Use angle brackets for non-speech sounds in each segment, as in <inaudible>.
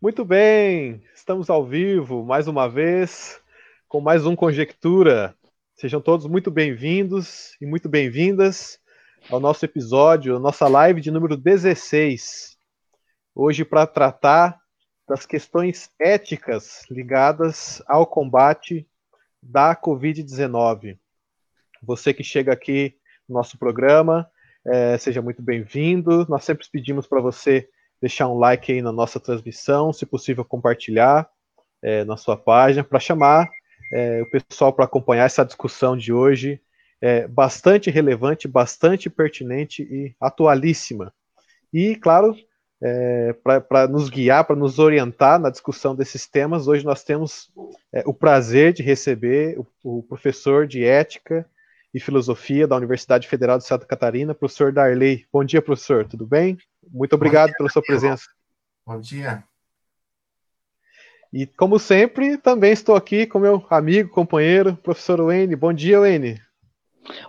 Muito bem, estamos ao vivo mais uma vez com mais um Conjectura. Sejam todos muito bem-vindos e muito bem-vindas ao nosso episódio, a nossa live de número 16. Hoje para tratar das questões éticas ligadas ao combate da Covid-19. Você que chega aqui no nosso programa, é, seja muito bem-vindo. Nós sempre pedimos para você deixar um like aí na nossa transmissão, se possível compartilhar é, na sua página, para chamar é, o pessoal para acompanhar essa discussão de hoje, é, bastante relevante, bastante pertinente e atualíssima. E, claro, é, para nos guiar, para nos orientar na discussão desses temas, hoje nós temos é, o prazer de receber o, o professor de ética e Filosofia da Universidade Federal de Santa Catarina, professor Darley. Bom dia, professor, tudo bem? Muito obrigado dia, pela sua presença. Bom dia. E, como sempre, também estou aqui com meu amigo, companheiro, professor Wayne. Bom dia, Wayne.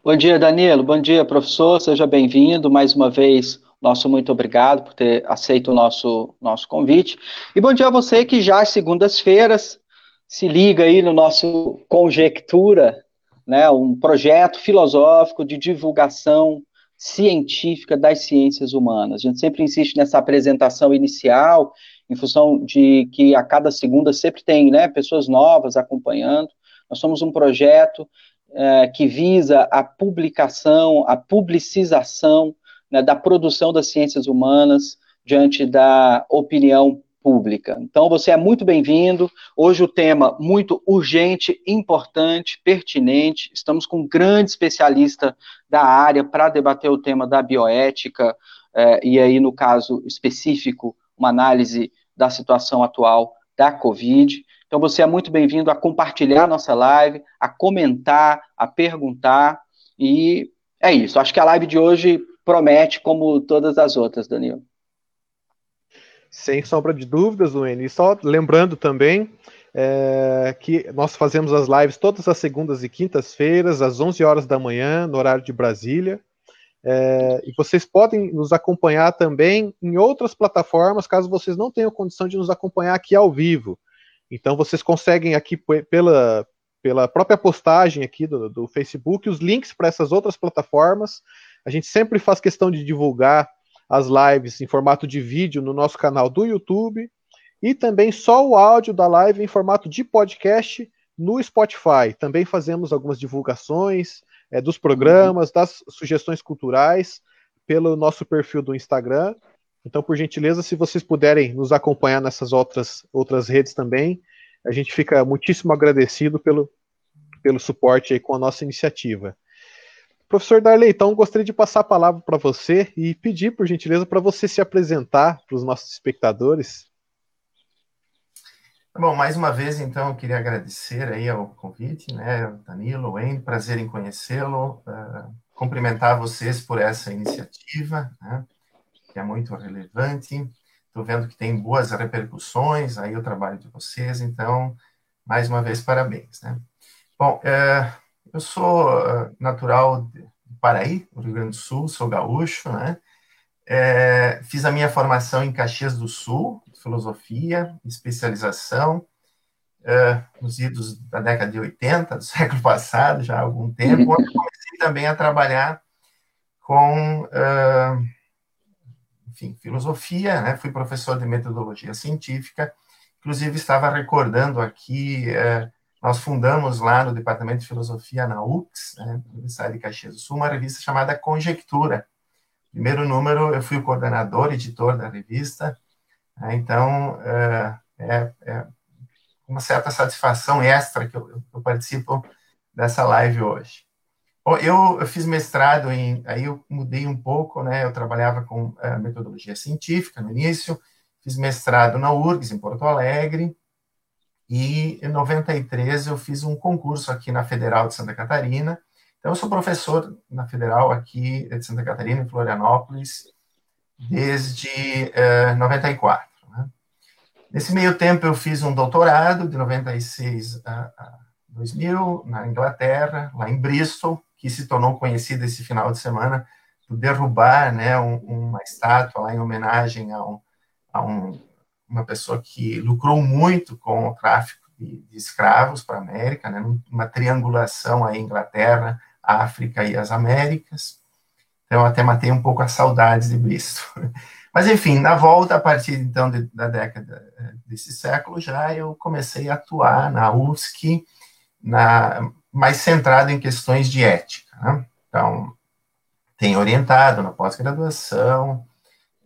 Bom dia, Danilo. Bom dia, professor. Seja bem-vindo mais uma vez. Nosso muito obrigado por ter aceito o nosso, nosso convite. E bom dia a você que já às segundas-feiras se liga aí no nosso Conjectura, né, um projeto filosófico de divulgação científica das ciências humanas. A gente sempre insiste nessa apresentação inicial, em função de que a cada segunda sempre tem né, pessoas novas acompanhando. Nós somos um projeto é, que visa a publicação, a publicização né, da produção das ciências humanas diante da opinião pública. Então, você é muito bem-vindo. Hoje o tema muito urgente, importante, pertinente. Estamos com um grande especialista da área para debater o tema da bioética, eh, e aí, no caso específico, uma análise da situação atual da Covid. Então, você é muito bem-vindo a compartilhar nossa live, a comentar, a perguntar, e é isso. Acho que a live de hoje promete, como todas as outras, Danilo. Sem sombra de dúvidas, Luene. E só lembrando também é, que nós fazemos as lives todas as segundas e quintas-feiras, às 11 horas da manhã, no horário de Brasília. É, e vocês podem nos acompanhar também em outras plataformas, caso vocês não tenham condição de nos acompanhar aqui ao vivo. Então vocês conseguem aqui pela, pela própria postagem aqui do, do Facebook os links para essas outras plataformas. A gente sempre faz questão de divulgar as lives em formato de vídeo no nosso canal do YouTube e também só o áudio da live em formato de podcast no Spotify. Também fazemos algumas divulgações é, dos programas, das sugestões culturais pelo nosso perfil do Instagram. Então, por gentileza, se vocês puderem nos acompanhar nessas outras, outras redes também, a gente fica muitíssimo agradecido pelo, pelo suporte aí com a nossa iniciativa. Professor Darley, então gostaria de passar a palavra para você e pedir, por gentileza, para você se apresentar para os nossos espectadores. Bom, mais uma vez, então, eu queria agradecer aí ao convite, né, Danilo, Wayne, prazer em conhecê-lo, uh, cumprimentar vocês por essa iniciativa, né, que é muito relevante, estou vendo que tem boas repercussões aí o trabalho de vocês, então, mais uma vez, parabéns, né. Bom, uh, eu sou uh, natural de Paraí, Rio Grande do Sul, sou gaúcho, né? É, fiz a minha formação em Caxias do Sul, filosofia, especialização, é, nos idos da década de 80, do <laughs> século passado, já há algum tempo, onde comecei também a trabalhar com, uh, enfim, filosofia, né? Fui professor de metodologia científica, inclusive estava recordando aqui nós fundamos lá no Departamento de Filosofia na UX, né, Universidade de Caxias do Sul, uma revista chamada Conjectura. Primeiro número, eu fui o coordenador, editor da revista, né, então é, é, é, uma certa satisfação extra que eu, eu, participo dessa live hoje. Eu, eu, fiz mestrado em, aí eu mudei um pouco, né, eu trabalhava com é, metodologia científica no início, fiz mestrado na URGS, em Porto Alegre, e em 93 eu fiz um concurso aqui na Federal de Santa Catarina. Então eu sou professor na Federal aqui de Santa Catarina, em Florianópolis, desde uh, 94. Né? Nesse meio tempo eu fiz um doutorado de 96 a, a 2000 na Inglaterra, lá em Bristol, que se tornou conhecido esse final de semana por derrubar né, um, uma estátua lá em homenagem a um, a um uma pessoa que lucrou muito com o tráfico de, de escravos para a América, né, uma triangulação aí Inglaterra, África e as Américas. Então, até matei um pouco as saudades de Bristol. <laughs> Mas, enfim, na volta, a partir então de, da década eh, desse século, já eu comecei a atuar na USC, na, mais centrado em questões de ética. Né? Então, tenho orientado na pós-graduação,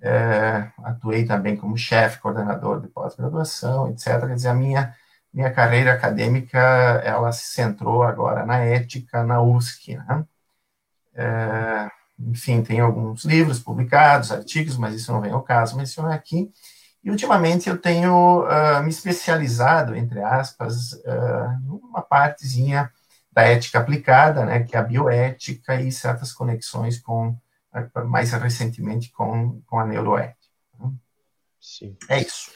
é, atuei também como chefe, coordenador de pós-graduação, etc. Quer dizer, a minha, minha carreira acadêmica, ela se centrou agora na ética na USC, né? É, enfim, tem alguns livros publicados, artigos, mas isso não vem ao caso mencionar aqui. E ultimamente eu tenho uh, me especializado, entre aspas, uh, numa partezinha da ética aplicada, né, que é a bioética e certas conexões com, mais recentemente, com, com a neuroética. Né? Sim. É isso.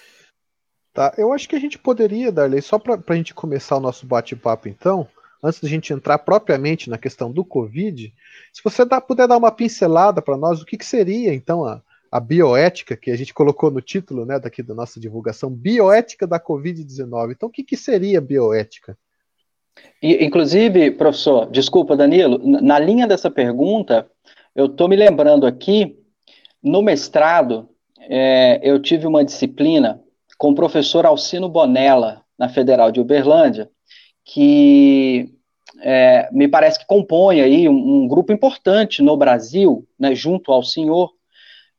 Tá, eu acho que a gente poderia, Darley, só para a gente começar o nosso bate-papo então, antes da gente entrar propriamente na questão do Covid, se você dá, puder dar uma pincelada para nós, o que, que seria então a, a bioética, que a gente colocou no título né, daqui da nossa divulgação, bioética da Covid-19. Então, o que, que seria bioética? E, inclusive, professor, desculpa, Danilo, na linha dessa pergunta, eu estou me lembrando aqui, no mestrado, é, eu tive uma disciplina com o professor Alcino Bonella, na Federal de Uberlândia, que é, me parece que compõe aí um, um, grupo importante no Brasil, né, junto ao senhor,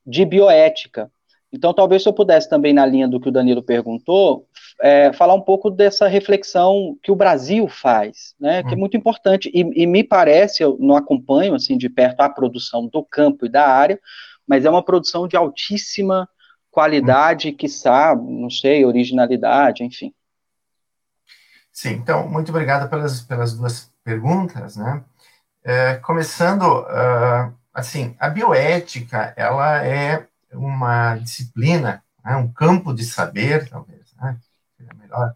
de bioética. Então, talvez se eu pudesse também, na linha do que o Danilo perguntou, é, falar um pouco dessa reflexão que o Brasil faz, né, que é hum. muito importante, e, e, me parece, eu não acompanho assim de perto a produção do campo e da área, mas é uma produção de altíssima qualidade, que sabe, não sei, originalidade, enfim. Sim, então, muito obrigado pelas, pelas duas perguntas, né? É, começando, uh, assim, a bioética, ela é uma disciplina, né, um campo de saber, talvez, né? Melhor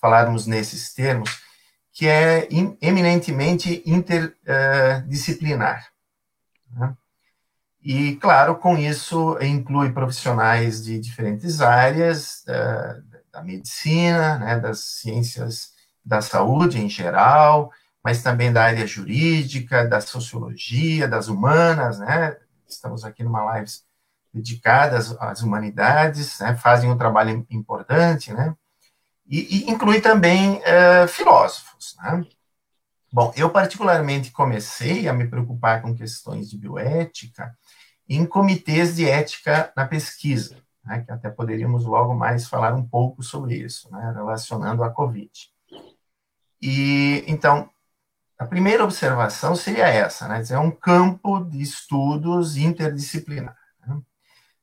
falarmos nesses termos, que é eminentemente interdisciplinar. Né? E, claro, com isso inclui profissionais de diferentes áreas, uh, da medicina, né, das ciências da saúde em geral, mas também da área jurídica, da sociologia, das humanas, né? Estamos aqui numa live dedicada às, humanidades, né? Fazem um trabalho importante, né? E, e inclui também uh, filósofos, né? Bom, eu particularmente comecei a me preocupar com questões de bioética em comitês de ética na pesquisa, né, que até poderíamos logo mais falar um pouco sobre isso, né, relacionando a Covid. E então, a primeira observação seria essa, né? É um campo de estudos interdisciplinar.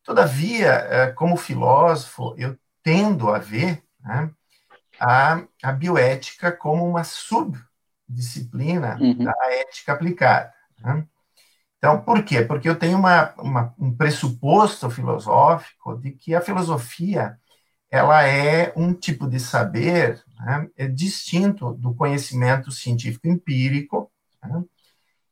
Todavia, é, como filósofo, eu tendo a ver né, a, a bioética como uma subdisciplina uhum. da ética aplicada. Né? Então, por quê? Porque eu tenho uma, uma, um pressuposto filosófico de que a filosofia ela é um tipo de saber né, é distinto do conhecimento científico empírico, né,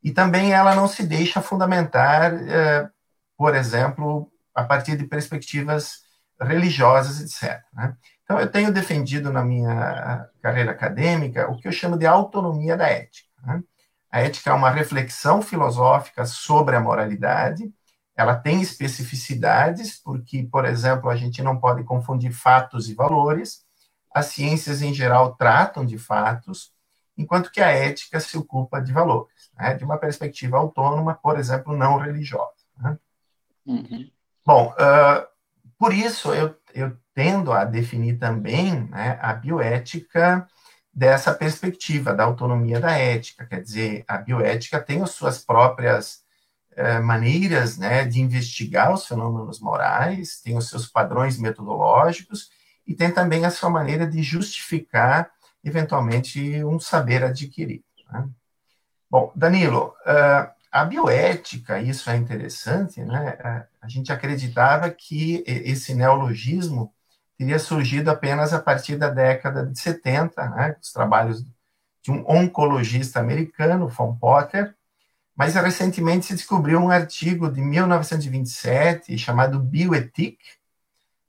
e também ela não se deixa fundamentar, é, por exemplo, a partir de perspectivas religiosas, etc. Né. Então, eu tenho defendido na minha carreira acadêmica o que eu chamo de autonomia da ética. Né. A ética é uma reflexão filosófica sobre a moralidade, ela tem especificidades, porque, por exemplo, a gente não pode confundir fatos e valores, as ciências em geral tratam de fatos, enquanto que a ética se ocupa de valores, né? de uma perspectiva autônoma, por exemplo, não religiosa. Né? Uhum. Bom, uh, por isso eu, eu tendo a definir também né, a bioética dessa perspectiva da autonomia da ética, quer dizer, a bioética tem as suas próprias é, maneiras né, de investigar os fenômenos morais, tem os seus padrões metodológicos e tem também a sua maneira de justificar, eventualmente, um saber adquirido. Né? Bom, Danilo, uh, a bioética, isso é interessante, né? A gente acreditava que esse neologismo teria surgido apenas a partir da década de 70, né? Os trabalhos de um oncologista americano, Von Potter, mas recentemente se descobriu um artigo de 1927 chamado Bioethic,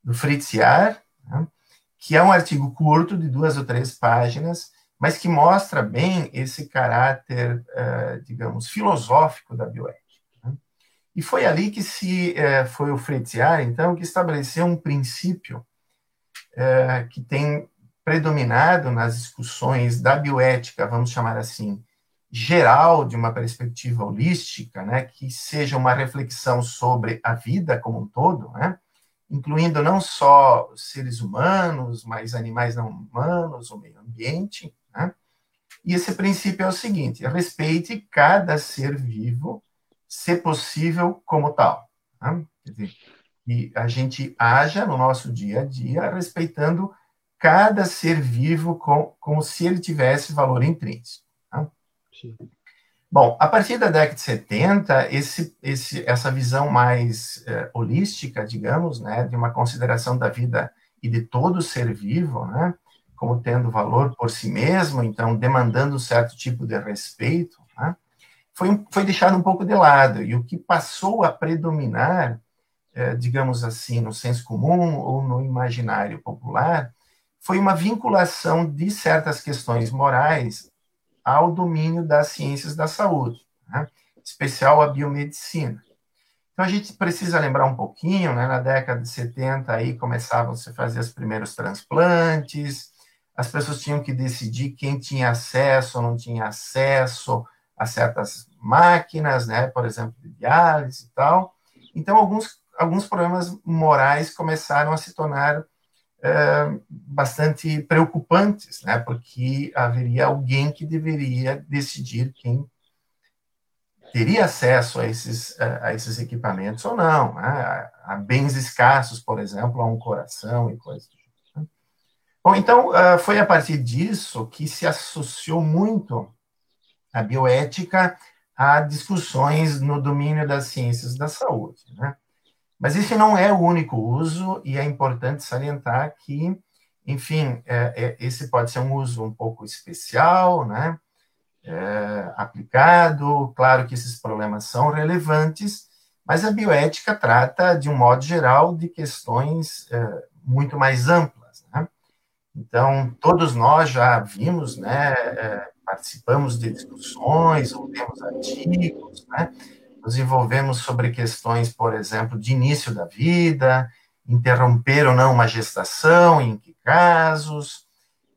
do Fritz Jahr, que é um artigo curto, de duas ou três páginas, mas que mostra bem esse caráter, uh, digamos, filosófico da bioética. Né? E foi ali que se uh, foi o Freitiar, então, que estabeleceu um princípio uh, que tem predominado nas discussões da bioética, vamos chamar assim, geral, de uma perspectiva holística, né, que seja uma reflexão sobre a vida como um todo, né, incluindo não só seres humanos, mas animais não humanos, o meio ambiente. Né? E esse princípio é o seguinte: respeite cada ser vivo, se possível, como tal. Né? Quer dizer, que a gente haja no nosso dia a dia respeitando cada ser vivo com, como se ele tivesse valor intrínseco. Tá? Bom, a partir da década de 70, esse, esse, essa visão mais é, holística, digamos, né, de uma consideração da vida e de todo ser vivo, né, como tendo valor por si mesmo, então demandando um certo tipo de respeito, né, foi, foi deixado um pouco de lado. E o que passou a predominar, é, digamos assim, no senso comum ou no imaginário popular, foi uma vinculação de certas questões morais ao domínio das ciências da saúde, né? especial a biomedicina. Então a gente precisa lembrar um pouquinho, né, na década de 70 aí começavam -se a fazer os primeiros transplantes, as pessoas tinham que decidir quem tinha acesso ou não tinha acesso a certas máquinas, né, por exemplo, de diálise e tal. Então alguns alguns problemas morais começaram a se tornar é, bastante preocupantes, né? Porque haveria alguém que deveria decidir quem teria acesso a esses, a esses equipamentos ou não, né? a, bens escassos, por exemplo, a um coração e coisas? Bom, então, uh, foi a partir disso que se associou muito a bioética a discussões no domínio das ciências da saúde, né? Mas esse não é o único uso, e é importante salientar que, enfim, é, é, esse pode ser um uso um pouco especial, né? É, aplicado. Claro que esses problemas são relevantes, mas a bioética trata, de um modo geral, de questões é, muito mais amplas. Então, todos nós já vimos, né, é, participamos de discussões, ou temos artigos, né, nos envolvemos sobre questões, por exemplo, de início da vida, interromper ou não uma gestação, em que casos,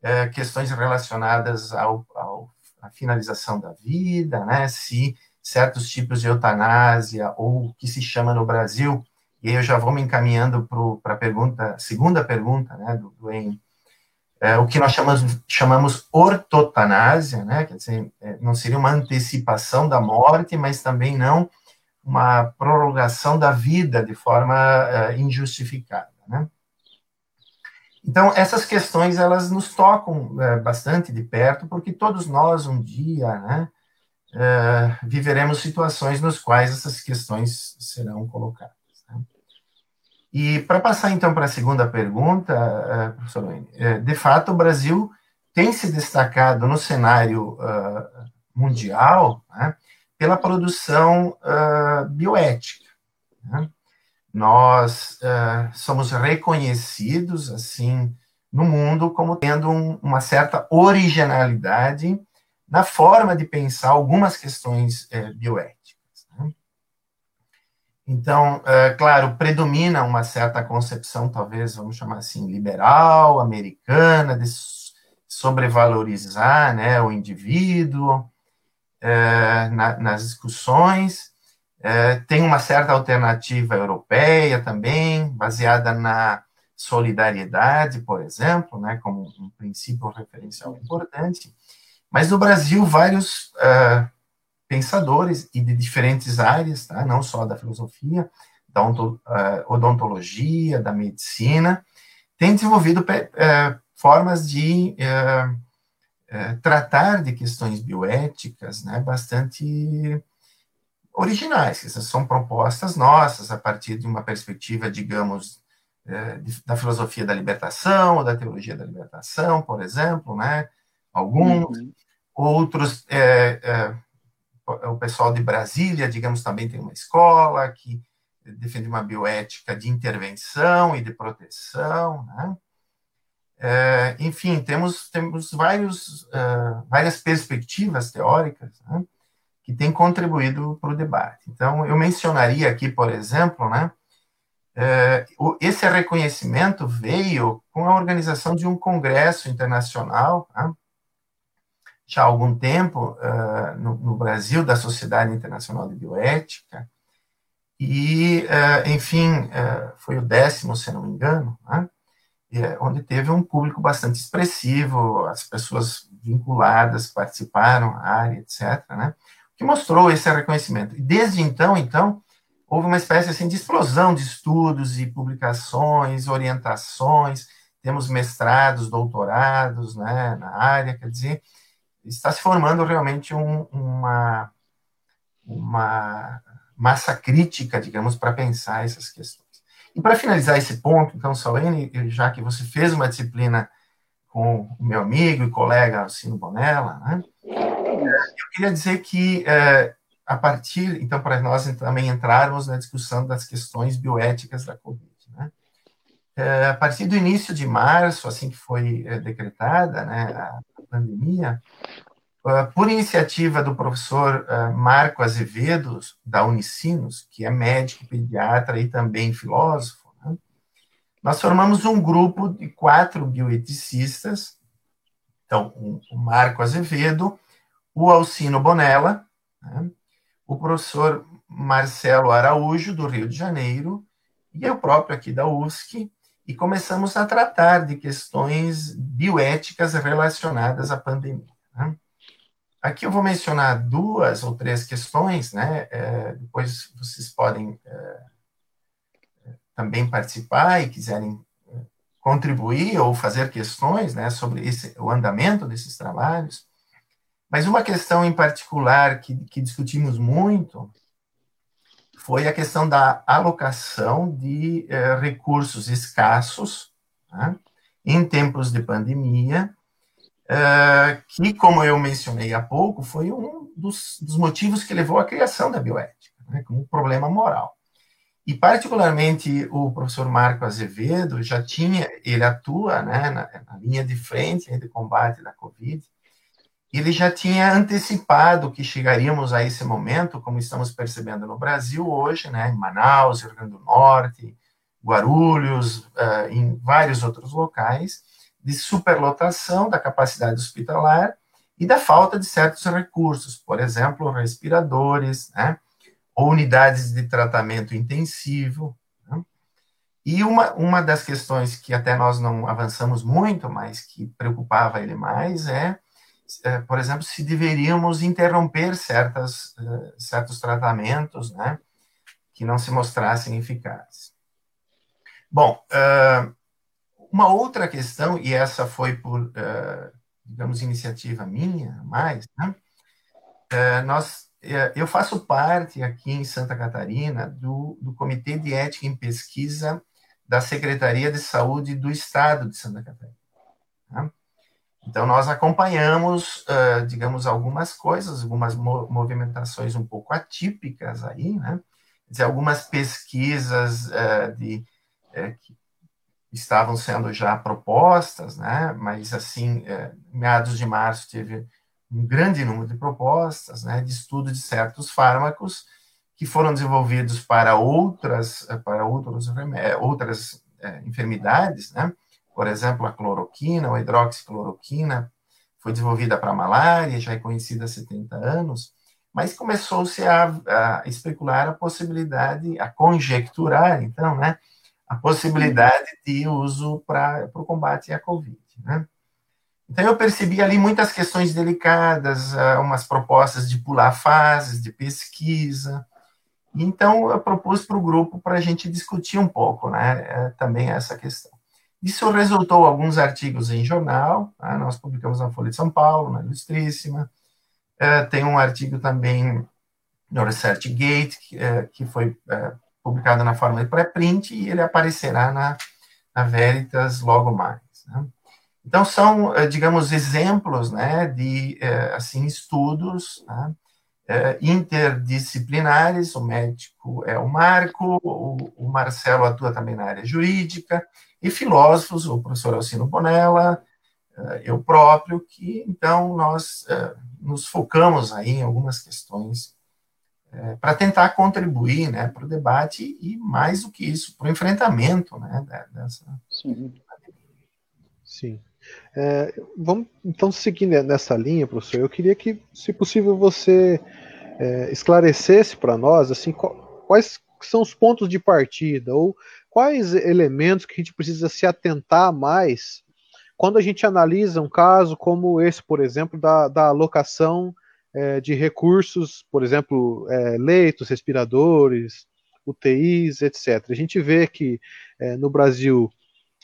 é, questões relacionadas ao, ao, à finalização da vida, né, se certos tipos de eutanásia, ou o que se chama no Brasil, e aí eu já vou me encaminhando para a pergunta, segunda pergunta, né, do, do é, o que nós chamamos, chamamos ortotanásia, né? Quer dizer, é, não seria uma antecipação da morte, mas também não uma prorrogação da vida de forma é, injustificada, né? Então, essas questões, elas nos tocam é, bastante de perto, porque todos nós, um dia, né, é, viveremos situações nos quais essas questões serão colocadas. E para passar então para a segunda pergunta, uh, professor Wayne, uh, de fato o Brasil tem se destacado no cenário uh, mundial né, pela produção bioética. Né? Nós somos reconhecidos assim no mundo como tendo um, uma certa originalidade na forma de pensar algumas questões bioéticas. Então, é, claro, predomina uma certa concepção, talvez, vamos chamar assim, liberal, americana, de sobrevalorizar né, o indivíduo é, na, nas discussões. É, tem uma certa alternativa europeia também, baseada na solidariedade, por exemplo, né, como um princípio referencial importante. Mas no Brasil, vários uh, pensadores e de diferentes áreas, tá? não só da filosofia, da eh, odontologia, da medicina, têm desenvolvido uh, formas de uh, uh, tratar de questões bioéticas né, bastante originais. Essas são propostas nossas a partir de uma perspectiva, digamos, de, da filosofia da libertação, ou da teologia da libertação, por exemplo, né? alguns, uhum. outros o pessoal de Brasília, digamos, também tem uma escola que defende uma bioética de intervenção e de proteção, né? É, enfim, temos, temos vários, uh, várias perspectivas teóricas né, que têm contribuído para o debate. Então, eu mencionaria aqui, por exemplo, né, é, esse reconhecimento veio com a organização de um congresso internacional, né, já há algum tempo, uh, no, no, Brasil, da Sociedade Internacional de Bioética, e, uh, enfim, uh, foi o décimo, se não me engano, né, onde teve um público bastante expressivo, as pessoas vinculadas participaram, a área, etc., né, que mostrou esse reconhecimento. E desde então, então, houve uma espécie assim de explosão de estudos e publicações, orientações, temos mestrados, doutorados né, na área, quer dizer, está se formando realmente um, uma, uma massa crítica, digamos, para pensar essas questões. E para finalizar esse ponto, então, Salene, já que você fez uma disciplina com o meu amigo e colega Alcino Bonella, né, eu queria dizer que é, a partir, então, para nós também entrarmos na discussão das questões bioéticas da Covid. Né? É, a partir do início de março, assim que foi é, decretada né, a pandemia, uh, por iniciativa do professor uh, Marco Azevedo, da Unicinos, que é médico, pediatra e também filósofo, né, nós formamos um grupo de quatro bioeticistas, então, o Marco Azevedo, o Alcino Bonella, né, o professor Marcelo Araújo, do Rio de Janeiro, e eu próprio aqui da UFSC, e começamos a tratar de questões bioéticas relacionadas à pandemia. Né? Aqui eu vou mencionar duas ou três questões, né? É, depois vocês podem é, também participar e quiserem é, contribuir ou fazer questões, né, sobre esse, o andamento desses trabalhos. Mas uma questão em particular que, que discutimos muito foi a questão da alocação de eh, recursos escassos né, em tempos de pandemia, eh, que, como eu mencionei há pouco, foi um dos, dos motivos que levou à criação da bioética, né, como um problema moral. E, particularmente, o professor Marco Azevedo já tinha, ele atua né, na, na linha de frente de combate da Covid, ele já tinha antecipado que chegaríamos a esse momento, como estamos percebendo no Brasil hoje, né, em Manaus, Rio Grande do Norte, Guarulhos, uh, em vários outros locais, de superlotação da capacidade hospitalar e da falta de certos recursos, por exemplo, respiradores, né, ou unidades de tratamento intensivo. Né. E uma, uma das questões que até nós não avançamos muito, mas que preocupava ele mais, é é, por exemplo, se deveríamos interromper certas, é, certos tratamentos, né, que não se mostrassem eficazes. Bom, é, uma outra questão, e essa foi por, digamos, iniciativa minha, mais, né, nós, eu faço parte aqui em Santa Catarina do, do Comitê de Ética em Pesquisa da Secretaria de Saúde do Estado de Santa Catarina. Né? Então, nós acompanhamos, uh, digamos, algumas coisas, algumas mo movimentações um pouco atípicas aí, né? Dizer, algumas pesquisas uh, de, uh, que estavam sendo já propostas, né? Mas, assim, meados de março teve um grande número de propostas, né? De estudo de certos fármacos que foram desenvolvidos para outras, para outros, outras enfermidades, né? Por exemplo, a cloroquina, ou a hidroxicloroquina, foi desenvolvida para malária, já é conhecida há 70 anos, mas começou-se a, a, especular a possibilidade, a conjecturar, então, né, a possibilidade de uso para o combate à Covid, né? Então, eu percebi ali muitas questões delicadas, ah, umas propostas de pular fases de pesquisa. Então, eu propus para o grupo para a gente discutir um pouco né, eh, também essa questão. Isso resultou alguns artigos em jornal, tá? nós publicamos na Folha de São Paulo, na Ilustríssima, é, tem um artigo também no ResearchGate, que, é, que foi é, publicado na forma de pré-print, e ele aparecerá na, na Veritas logo mais. Né? Então, são, digamos, exemplos né, de assim, estudos né, interdisciplinares, o médico é o Marco, o, o Marcelo atua também na área jurídica, e filósofos, o professor Alcino Bonella, eu próprio, que então nós nos focamos aí em algumas questões para tentar contribuir né, para o debate e, mais do que isso, para o enfrentamento né, dessa. Sim. Sim. É, vamos então seguir nessa linha, professor. Eu queria que, se possível, você é, esclarecesse para nós assim quais são os pontos de partida ou quais elementos que a gente precisa se atentar mais quando a gente analisa um caso como esse, por exemplo, da, da alocação é, de recursos, por exemplo, é, leitos, respiradores, UTIs, etc. A gente vê que é, no Brasil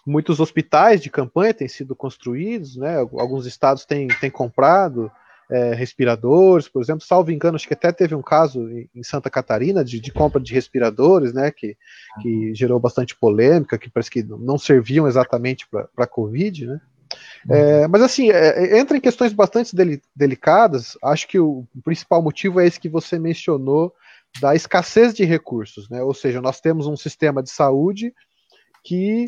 muitos hospitais de campanha têm sido construídos, né? Alguns estados têm, têm comprado é, respiradores, por exemplo. Salvo engano, acho que até teve um caso em Santa Catarina de, de compra de respiradores, né? Que, que gerou bastante polêmica, que parece que não serviam exatamente para a Covid, né? É, mas assim, é, entra em questões bastante delicadas. Acho que o principal motivo é esse que você mencionou da escassez de recursos, né? Ou seja, nós temos um sistema de saúde que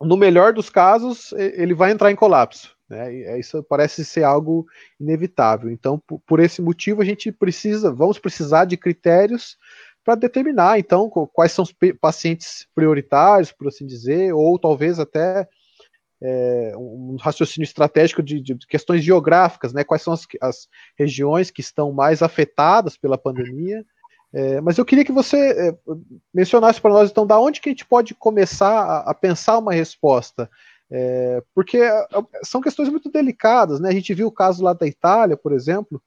no melhor dos casos, ele vai entrar em colapso. Né? É, isso parece ser algo inevitável. Então, por esse motivo, a gente precisa, vamos precisar de critérios para determinar, então, quais são os pacientes prioritários, por assim dizer, ou talvez até é, um raciocínio estratégico de, de, questões geográficas, né? Quais são as, as regiões que estão mais afetadas pela pandemia é, mas eu queria que você é, mencionasse para nós, então, da onde que a gente pode começar a, a pensar uma resposta. É, porque é, são questões muito delicadas, né? A gente viu o caso lá da Itália, por exemplo,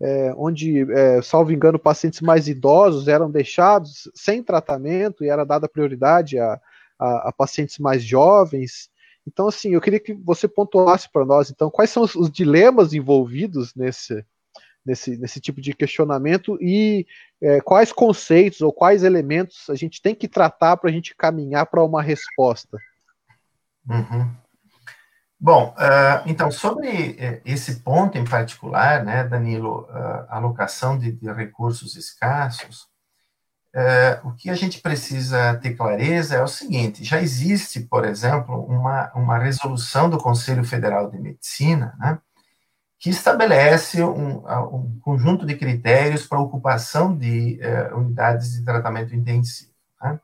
é, onde, é, salvo engano, pacientes mais idosos eram deixados sem tratamento e era dada prioridade a, a, a pacientes mais jovens. Então, assim, eu queria que você pontuasse para nós, então, quais são os, os dilemas envolvidos nesse, nesse, nesse tipo de questionamento e é, quais conceitos ou quais elementos a gente tem que tratar para a gente caminhar para uma resposta. Uhum. Bom, uh, então, sobre é, esse ponto em particular, né, Danilo, uh, alocação de, de, recursos escassos, uh, o que a gente precisa ter clareza é o seguinte: já existe, por exemplo, uma, uma resolução do Conselho Federal de Medicina, né, que estabelece um, um conjunto de critérios para ocupação de unidades de tratamento intensivo. Né?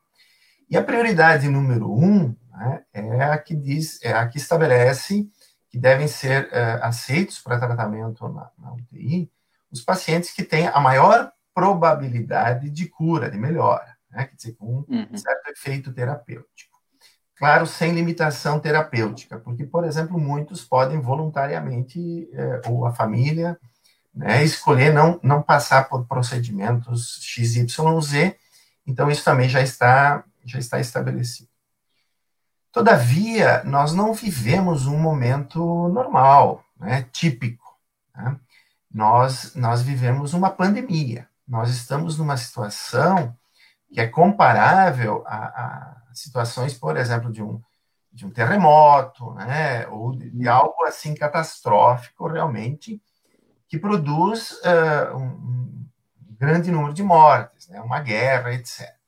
E a prioridade número um né, é a que diz, é a que estabelece que devem ser uh, aceitos para tratamento na, na, UTI os pacientes que têm a maior probabilidade de cura, de melhora, né? quer dizer, com um uhum. certo efeito terapêutico. Claro, sem limitação terapêutica, porque, por exemplo, muitos podem voluntariamente, é, ou a família, né, escolher não, não passar por procedimentos XYZ, então isso também já está, já está estabelecido. Todavia, nós não vivemos um momento normal, né, típico. Né? Nós, nós vivemos uma pandemia. Nós estamos numa situação que é comparável a, a situações, por exemplo, de um, de um terremoto, né, ou de, de algo assim catastrófico realmente, que produz uh, um, um, grande número de mortes, né, uma guerra, etc.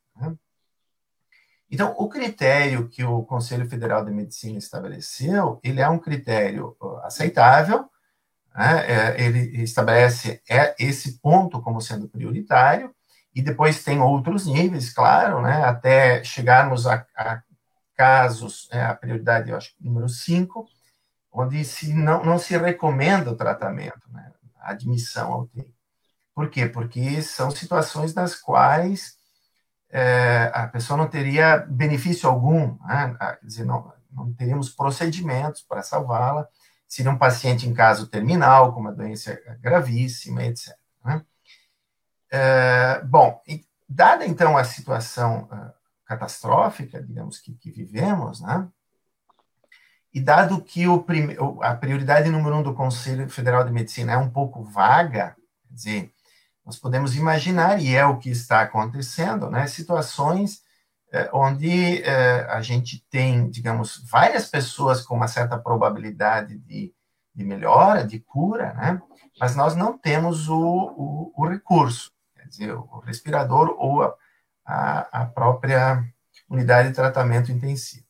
Né? Então, o critério que o Conselho Federal de Medicina estabeleceu, ele é um critério aceitável, né, é, ele estabelece é, esse ponto como sendo prioritário, e depois tem outros níveis, claro, né, até chegarmos a, a casos, é, a prioridade, eu acho, número 5, onde se não, não se recomenda o tratamento, né, a admissão ao UTI. Por quê? Porque são situações nas quais é, a pessoa não teria benefício algum, né, quer dizer, não, não teríamos procedimentos para salvá-la, seria um paciente em caso terminal, com uma doença gravíssima, etc. Né? É, bom, dada então a situação uh, catastrófica, digamos, que, que, vivemos, né? E dado que o prime, a prioridade número um do Conselho Federal de Medicina é um pouco vaga, quer dizer, nós podemos imaginar, e é o que está acontecendo, né, situações eh, onde eh, a gente tem, digamos, várias pessoas com uma certa probabilidade de, de melhora, de cura, né, mas nós não temos o, o, o recurso dizer, o respirador ou a, a, a própria unidade de tratamento intensivo.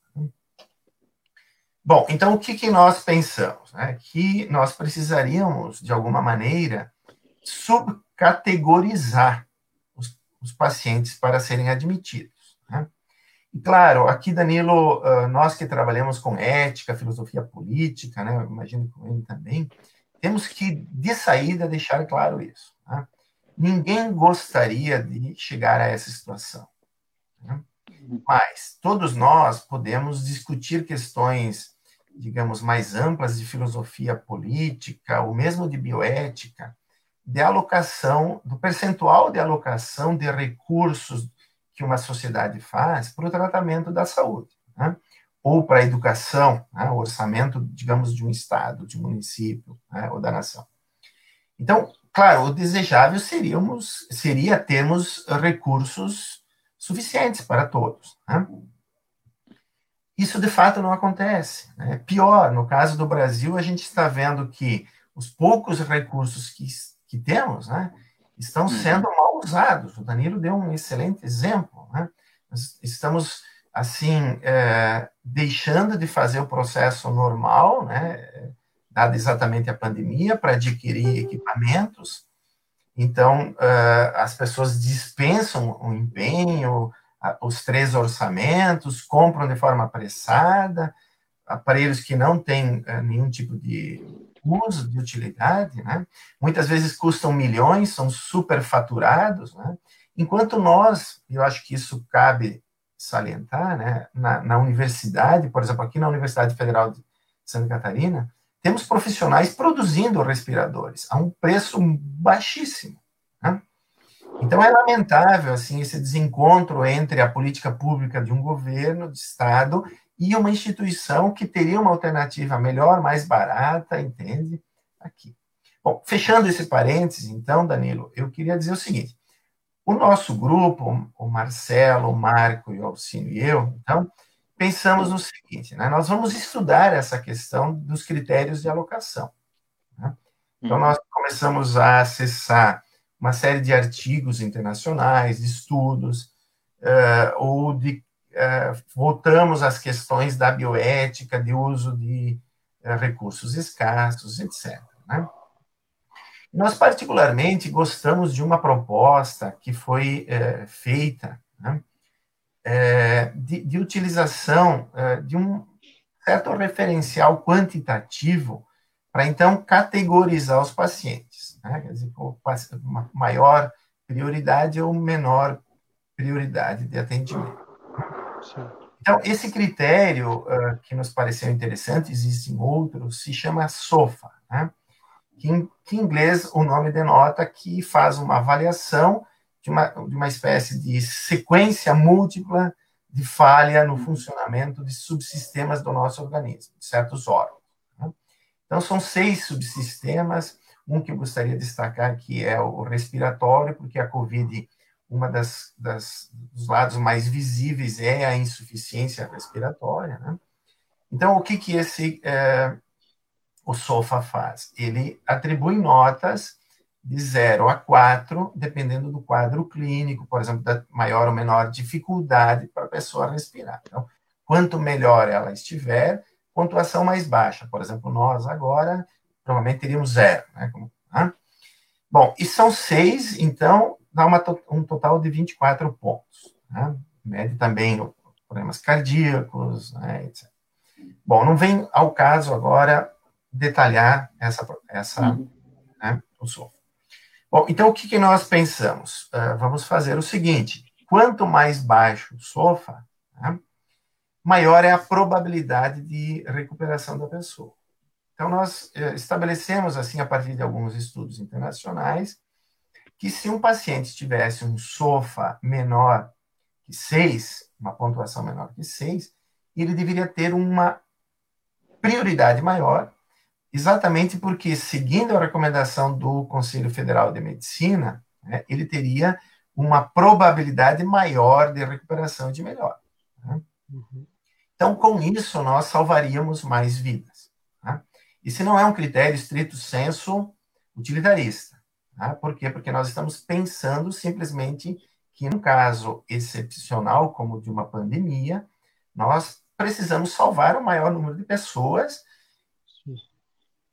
Bom, então o que, que nós pensamos? Né? Que nós precisaríamos, de alguma maneira, subcategorizar os, os pacientes para serem admitidos. Né? E claro, aqui, Danilo, nós que trabalhamos com ética, filosofia política, né, imagino que ele também, temos que, de saída, deixar claro isso. Né? Ninguém gostaria de chegar a essa situação. Né? Mas todos nós podemos discutir questões, digamos, mais amplas de filosofia política, ou mesmo de bioética, de alocação, do percentual de alocação de recursos que uma sociedade faz para o tratamento da saúde, né? ou para a educação, né? o orçamento, digamos, de um estado, de um município, né? ou da nação. Então, claro, o desejável seríamos, seria termos recursos suficientes para todos. Né? Isso, de fato, não acontece. Né? Pior, no caso do Brasil, a gente está vendo que os poucos recursos que, que temos né, estão uhum. sendo mal usados. O Danilo deu um excelente exemplo. Né? Nós estamos, assim, é, deixando de fazer o processo normal, né, dada exatamente a pandemia, para adquirir equipamentos. Então, uh, as pessoas dispensam o empenho, os três orçamentos, compram de forma apressada, aparelhos que não têm uh, nenhum tipo de uso, de utilidade, né? muitas vezes custam milhões, são superfaturados, né? enquanto nós, eu acho que isso cabe salientar, né? na, na universidade, por exemplo, aqui na Universidade Federal de Santa Catarina, temos profissionais produzindo respiradores a um preço baixíssimo. Né? Então é lamentável assim esse desencontro entre a política pública de um governo, de Estado, e uma instituição que teria uma alternativa melhor, mais barata, entende? Aqui. Bom, fechando esse parênteses, então, Danilo, eu queria dizer o seguinte: o nosso grupo, o Marcelo, o Marco e o Alcino e eu, então, pensamos no seguinte: né? nós vamos estudar essa questão dos critérios de alocação. Né? Então, nós começamos a acessar uma série de artigos internacionais, de estudos, uh, ou de. Uh, voltamos às questões da bioética, de uso de uh, recursos escassos, etc. Né? Nós, particularmente, gostamos de uma proposta que foi feita né? é, de, utilização é, de um certo referencial quantitativo para, então, categorizar os pacientes. Né? Quer dizer, uma maior prioridade ou menor prioridade de atendimento. Então, esse critério uh, que nos pareceu interessante, existem outros, se chama SOFA, né? que, em, que em inglês o nome denota que faz uma avaliação de uma, de uma espécie de sequência múltipla de falha no funcionamento de subsistemas do nosso organismo, de certos órgãos. Né? Então, são seis subsistemas, um que eu gostaria de destacar que é o respiratório, porque a COVID, uma das, das dos lados mais visíveis é a insuficiência respiratória. Né? Então, o que que esse é, o SOFA faz? Ele atribui notas de 0 a 4, dependendo do quadro clínico, por exemplo, da maior ou menor dificuldade para a pessoa respirar. Então, quanto melhor ela estiver, pontuação mais baixa. Por exemplo, nós agora provavelmente teríamos zero. Né? Bom, e são seis, então dá uma, um total de 24 pontos. Né? Mede também problemas cardíacos, né, etc. Bom, não vem ao caso agora detalhar essa, essa uhum. né, o. Bom, então o que, que nós pensamos? Uh, vamos fazer o seguinte: quanto mais baixo o sofá, né, maior é a probabilidade de recuperação da pessoa. Então, nós uh, estabelecemos, assim, a partir de alguns estudos internacionais, que se um paciente tivesse um sofá menor que 6, uma pontuação menor que 6, ele deveria ter uma prioridade maior exatamente porque, seguindo a recomendação do Conselho Federal de Medicina, né, ele teria uma probabilidade maior de recuperação e de melhora. Né? Uhum. Então, com isso, nós salvaríamos mais vidas. Né? Esse não é um critério estrito senso utilitarista. Né? Por quê? Porque nós estamos pensando simplesmente que, num caso excepcional, como de uma pandemia, nós precisamos salvar o maior número de pessoas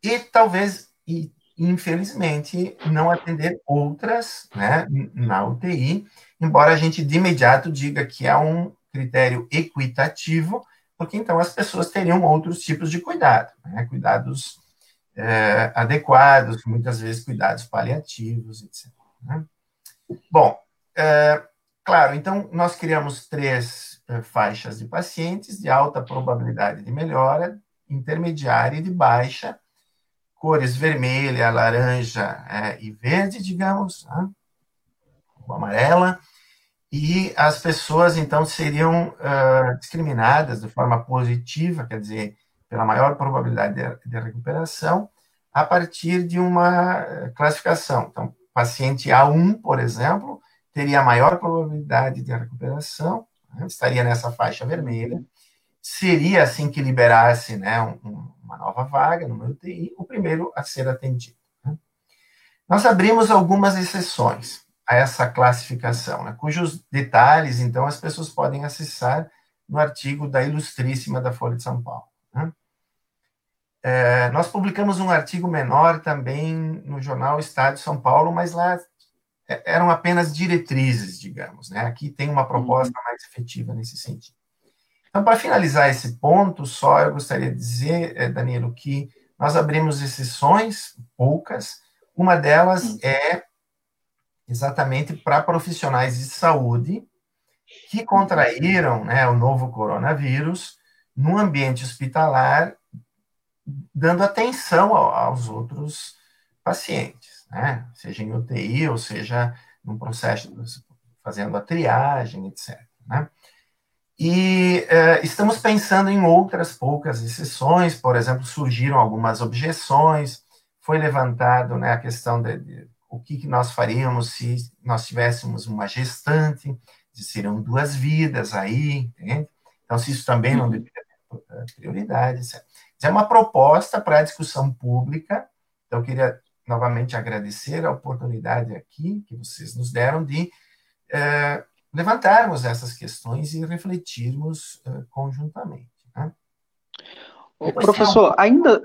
e talvez, e, infelizmente, não atender outras né, na UTI, embora a gente de imediato diga que é um critério equitativo, porque então as pessoas teriam outros tipos de cuidado, né, cuidados é, adequados, muitas vezes cuidados paliativos, etc. Né? Bom, é, claro, então nós criamos três é, faixas de pacientes de alta probabilidade de melhora, intermediária e de baixa, cores vermelha, laranja é, e verde, digamos, né? ou amarela, e as pessoas então seriam uh, discriminadas de forma positiva, quer dizer, pela maior probabilidade de, de recuperação, a partir de uma classificação. Então, paciente A1, por exemplo, teria a maior probabilidade de recuperação, né, estaria nessa faixa vermelha, seria assim que liberasse né, um, uma nova vaga no UTI, o primeiro a ser atendido. Né. Nós abrimos algumas exceções a essa classificação, né, cujos detalhes, então, as pessoas podem acessar no artigo da Ilustríssima da Folha de São Paulo. Né. É, nós publicamos um artigo menor também no jornal Estado de São Paulo, mas lá é, eram apenas diretrizes, digamos. Né? Aqui tem uma proposta uhum. mais efetiva nesse sentido. Então, para finalizar esse ponto, só eu gostaria de dizer, é, Danilo, que nós abrimos exceções, poucas. Uma delas é exatamente para profissionais de saúde que contraíram né, o novo coronavírus no ambiente hospitalar dando atenção aos outros pacientes, né? Seja em UTI ou seja num processo fazendo a triagem, etc. Né? E uh, estamos pensando em outras poucas exceções, por exemplo, surgiram algumas objeções, foi levantado né, a questão de, de o que, que, nós faríamos se nós tivéssemos uma gestante, se seriam duas vidas aí, entende? Então, se isso também não uhum. deveria ter prioridade, etc é uma proposta para a discussão pública. Então, eu queria novamente agradecer a oportunidade aqui que vocês nos deram de é, levantarmos essas questões e refletirmos é, conjuntamente. Né? professor, ainda.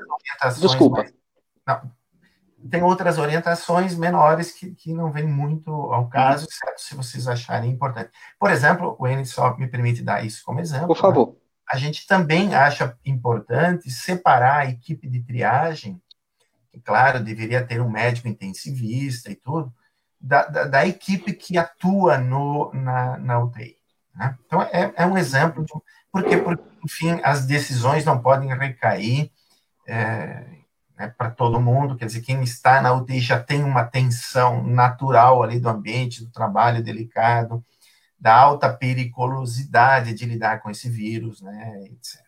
Desculpa. Mais... Não, tem outras orientações menores que, que não vêm muito ao caso, certo? Se vocês acharem importante. Por exemplo, o N só me permite dar isso como exemplo. Por favor. Né? A gente também acha importante separar a equipe de triagem, que, claro, deveria ter um médico intensivista e tudo, da, da, da equipe que atua no, na, na UTI. Né? Então, é, é, um exemplo de. Porque, porque, enfim, as decisões não podem recair é, né, para todo mundo, quer dizer, quem está na UTI já tem uma tensão natural ali do ambiente, do trabalho delicado da alta periculosidade de lidar com esse vírus, né, etc.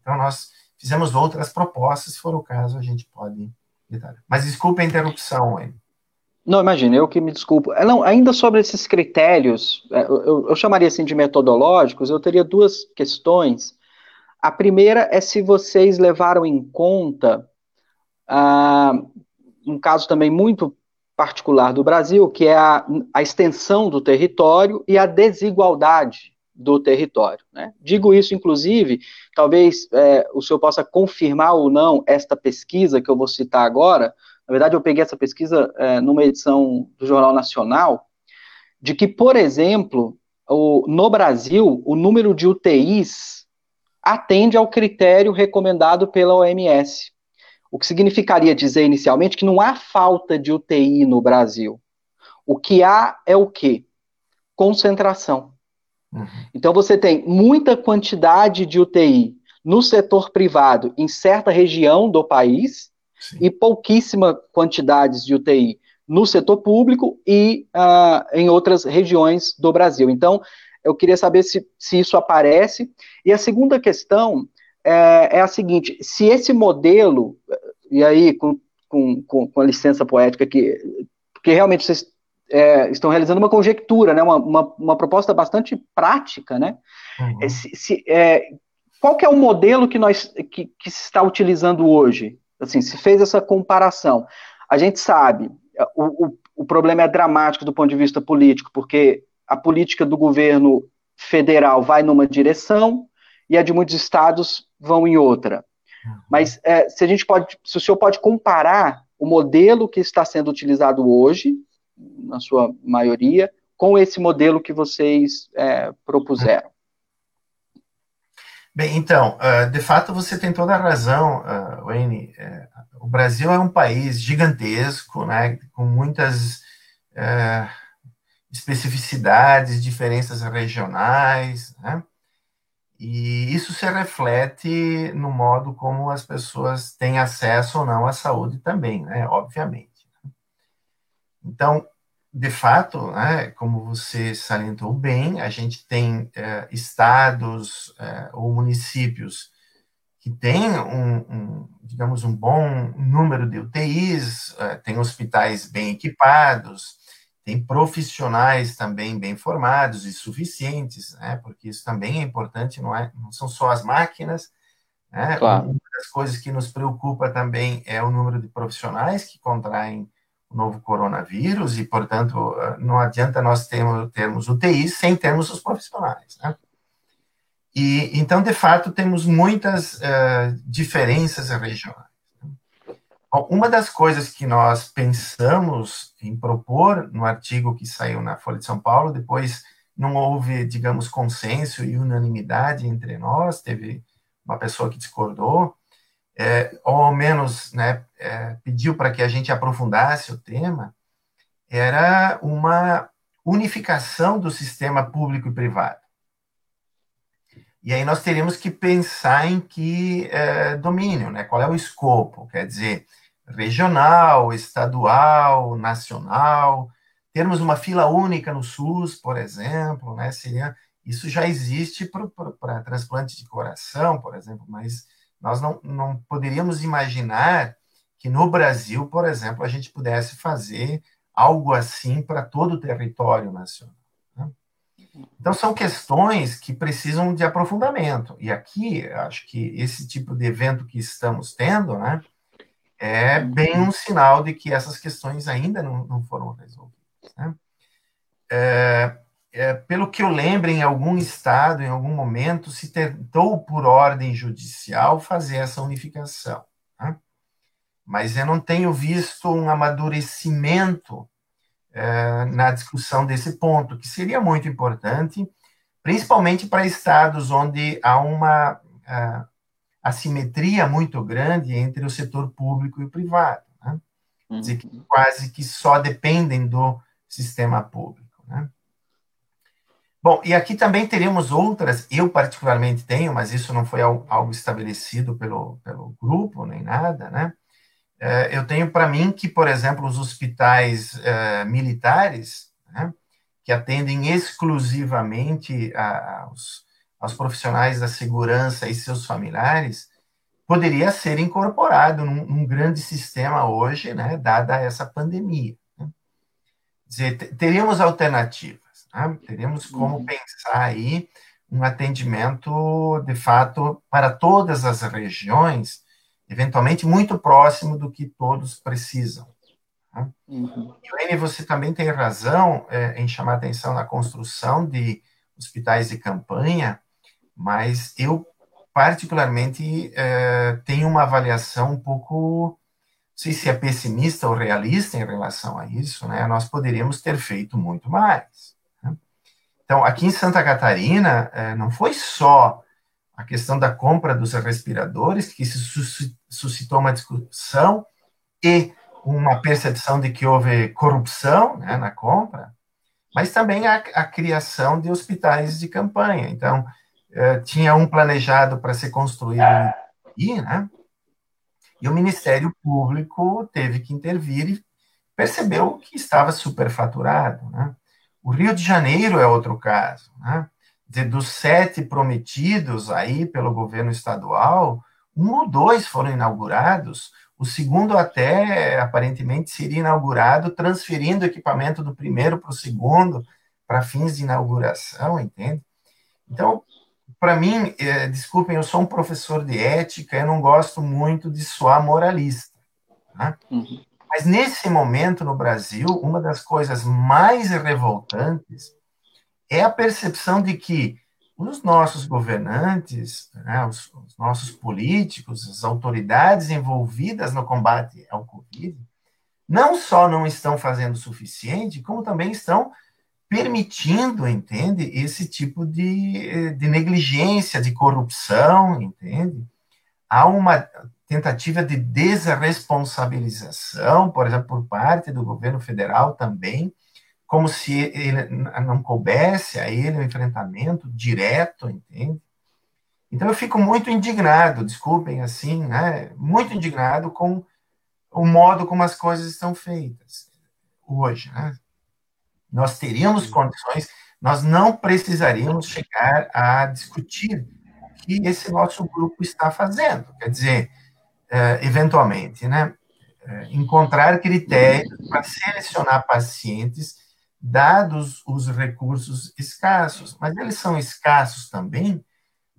Então, nós fizemos outras propostas, se for o caso, a gente pode detalhar. Mas desculpe a interrupção, Wayne. Não, imagina, eu que me desculpo. É, não, ainda sobre esses critérios, é, eu, eu chamaria assim de metodológicos, eu teria duas questões. A primeira é se vocês levaram em conta ah, um caso também muito particular do Brasil, que é a, a extensão do território e a desigualdade do território. Né? Digo isso, inclusive, talvez é, o senhor possa confirmar ou não esta pesquisa que eu vou citar agora. Na verdade, eu peguei essa pesquisa é, numa edição do Jornal Nacional, de que, por exemplo, o, no Brasil, o número de UTIs atende ao critério recomendado pela OMS. O que significaria dizer inicialmente que não há falta de UTI no Brasil. O que há é o quê? Concentração. Uhum. Então você tem muita quantidade de UTI no setor privado em certa região do país Sim. e pouquíssima quantidade de UTI no setor público e uh, em outras regiões do Brasil. Então, eu queria saber se, se isso aparece. E a segunda questão é, é a seguinte: se esse modelo, e aí com, com, com a licença poética que, porque realmente vocês é, estão realizando uma conjectura, né, uma, uma, uma proposta bastante prática, né? Uhum. Se, se, é, qual que é o modelo que nós que, que se está utilizando hoje? Assim, se fez essa comparação, a gente sabe o, o, o problema é dramático do ponto de vista político, porque a política do governo federal vai numa direção e a de muitos estados vão em outra. Mas é, se a gente pode, se o senhor pode comparar o modelo que está sendo utilizado hoje, na sua maioria, com esse modelo que vocês é, propuseram. Bem, então, uh, de fato você tem toda a razão, uh, Wayne. Uh, o Brasil é um país gigantesco, né, com muitas especificidades, diferenças regionais, né, e isso se reflete no modo como as pessoas têm acesso ou não à saúde também, né, obviamente. Então, de fato, né, como você salientou bem, a gente tem é, estados é, ou municípios que têm um, um, digamos, um bom número de UTIs, é, tem hospitais bem equipados, tem profissionais também bem formados e suficientes, né, porque isso também é importante, não, é, não são só as máquinas, né, claro. uma das coisas que nos preocupa também é o número de profissionais que contraem o novo coronavírus e, portanto, não adianta nós termos, termos UTI sem termos os profissionais, né? E, então, de fato, temos muitas uh, diferenças regionais. Bom, uma das coisas que nós pensamos em propor no artigo que saiu na Folha de São Paulo, depois não houve, digamos, consenso e unanimidade entre nós, teve uma pessoa que discordou, é, ou ao menos né, é, pediu para que a gente aprofundasse o tema, era uma unificação do sistema público e privado. E aí nós teríamos que pensar em que é, domínio, né? qual é o escopo, quer dizer, regional, estadual, nacional, termos uma fila única no SUS, por exemplo, né? Seria, isso já existe para transplante de coração, por exemplo, mas nós não, não poderíamos imaginar que no Brasil, por exemplo, a gente pudesse fazer algo assim para todo o território nacional. Né? Então, são questões que precisam de aprofundamento. E aqui, acho que esse tipo de evento que estamos tendo né, é bem um sinal de que essas questões ainda não, não foram resolvidas. Né? É, é, pelo que eu lembro, em algum estado, em algum momento, se tentou, por ordem judicial, fazer essa unificação. Né? Mas eu não tenho visto um amadurecimento é, na discussão desse ponto, que seria muito importante, principalmente para estados onde há uma é, assimetria muito grande entre o setor público e o privado. Né? Uhum. Dizer, que quase que só dependem do sistema público. Né? Bom, e aqui também teríamos outras, eu particularmente tenho, mas isso não foi algo estabelecido pelo, pelo grupo, nem nada, né? É, eu tenho para mim que, por exemplo, os hospitais é, militares, né, que atendem exclusivamente aos, aos profissionais da segurança e seus familiares, poderia ser incorporado num, num grande sistema hoje, né, dada essa pandemia. Né? Dizer, teríamos alternativas. Né? Teremos como uhum. pensar aí um atendimento, de fato, para todas as regiões, eventualmente muito próximo do que todos precisam. Né? Uhum. E, você também tem razão é, em chamar atenção na construção de hospitais de campanha, mas eu, particularmente, é, tenho uma avaliação um pouco, não sei se é pessimista ou realista em relação a isso, né? Nós poderíamos ter feito muito mais. Então, aqui em Santa Catarina, é, não foi só a questão da compra dos respiradores que suscitou uma discussão e uma percepção de que houve corrupção né, na compra, mas também a, a, criação de hospitais de campanha. Então, é, tinha um planejado para ser construído aqui, né? E o Ministério Público teve que intervir e percebeu que estava superfaturado, né? O Rio de Janeiro é outro caso. Né? De, dos sete prometidos aí pelo governo estadual, um ou dois foram inaugurados, o segundo até aparentemente seria inaugurado transferindo equipamento do primeiro para o segundo para fins de inauguração, entende? Então, para mim, é, desculpem, eu sou um professor de ética, eu não gosto muito de soar moralista. Né? Uhum. Mas nesse momento no Brasil, uma das coisas mais revoltantes é a percepção de que os nossos governantes, né, os, os, nossos políticos, as autoridades envolvidas no combate ao Covid, não só não estão fazendo o suficiente, como também estão permitindo, entende, esse tipo de, de negligência, de corrupção, entende? Há uma tentativa de desresponsabilização, por exemplo, por parte do governo federal também, como se ele não coubesse a ele um enfrentamento direto, entende? Então eu fico muito indignado, desculpem assim, né? Muito indignado com o modo como as coisas estão feitas hoje, né? Nós teríamos condições, nós não precisaríamos chegar a discutir o que esse nosso grupo está fazendo. Quer dizer, é, eventualmente, né? É, encontrar critérios para selecionar pacientes dados os recursos escassos. Mas eles são escassos também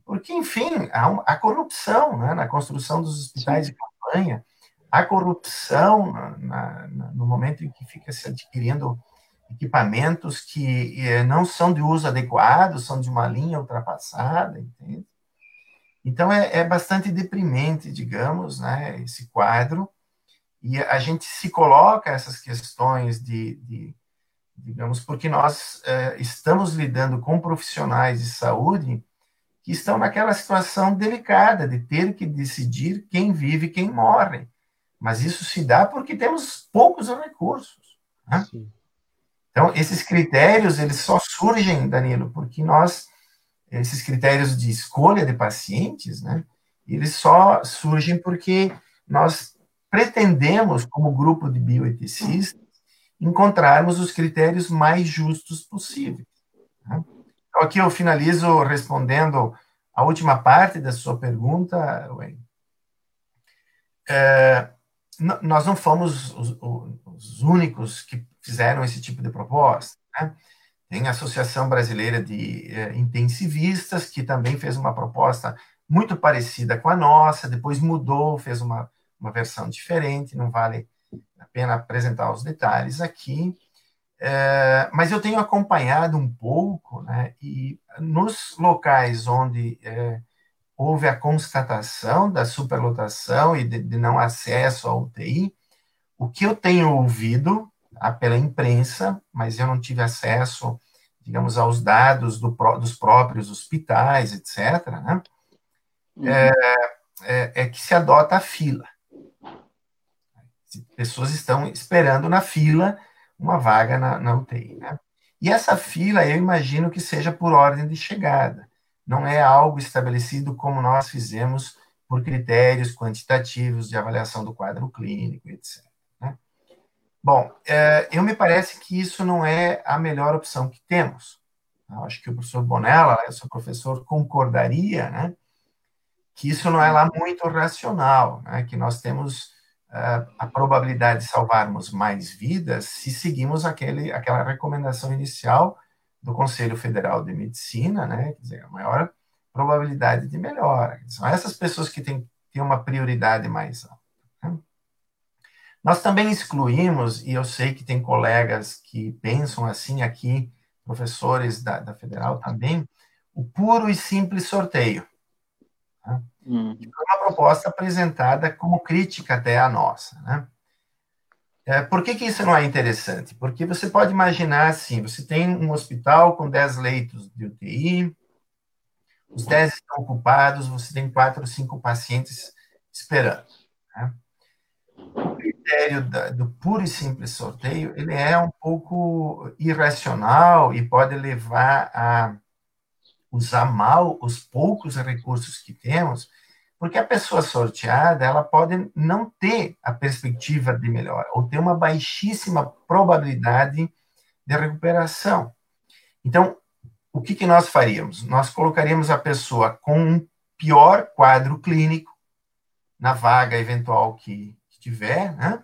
porque, enfim, há a corrupção né, na construção dos hospitais de campanha, a corrupção na, na, no momento em que fica se adquirindo equipamentos que eh, não são de uso adequado, são de uma linha ultrapassada, entende? Então é, é bastante deprimente, digamos, né, esse quadro, e a gente se coloca essas questões de, de digamos, porque nós é, estamos lidando com profissionais de saúde que estão naquela situação delicada de ter que decidir quem vive e quem morre. Mas isso se dá porque temos poucos recursos. Né? Então, esses critérios, eles só surgem, Danilo, porque nós, esses critérios de escolha de pacientes, né, eles só surgem porque nós pretendemos, como grupo de bioeticistas, encontrarmos os critérios mais justos possíveis. Né? Então, aqui eu finalizo respondendo a última parte da sua pergunta, Wayne. É, nós não fomos os, os, únicos que fizeram esse tipo de proposta. Né? Tem a Associação Brasileira de é, Intensivistas, que também fez uma proposta muito parecida com a nossa, depois mudou, fez uma, uma versão diferente, não vale pena apresentar os detalhes aqui, é, mas eu tenho acompanhado um pouco, né, e nos locais onde é, houve a constatação da superlotação e de, de, não acesso à UTI, o que eu tenho ouvido pela imprensa, mas eu não tive acesso, digamos, aos dados do, dos próprios hospitais, etc., né, uhum. é, é, é que se adota a fila pessoas estão esperando na fila uma vaga na, na UTI. Né? E essa fila, eu imagino que seja por ordem de chegada. Não é algo estabelecido como nós fizemos por critérios quantitativos de avaliação do quadro clínico, etc. Bom, é, eu me parece que isso não é a melhor opção que temos. Eu acho que o professor Bonella, né, seu professor, concordaria né, que isso não é lá muito racional, né, que nós temos a probabilidade de salvarmos mais vidas se seguimos aquele, aquela recomendação inicial do Conselho Federal de Medicina, né? Quer dizer, a maior probabilidade de melhora. São essas pessoas que têm, têm uma prioridade mais alta. Nós também excluímos, e eu sei que tem colegas que pensam assim aqui, professores da, da Federal também, o puro e simples sorteio. Né? Hum. Foi uma proposta apresentada como crítica até à nossa. Né? É, por que, que isso não é interessante? Porque você pode imaginar assim: você tem um hospital com 10 leitos de UTI, os 10 estão ocupados, você tem 4 ou 5 pacientes esperando. Né? Critério da, do puro e simples sorteio ele é um pouco irracional e pode levar a usar mal os poucos recursos que temos, porque a pessoa sorteada ela pode não ter a perspectiva de melhora ou ter uma baixíssima probabilidade de recuperação. Então, o que, que nós faríamos? Nós colocaríamos a pessoa com um pior quadro clínico na vaga eventual que tiver, né?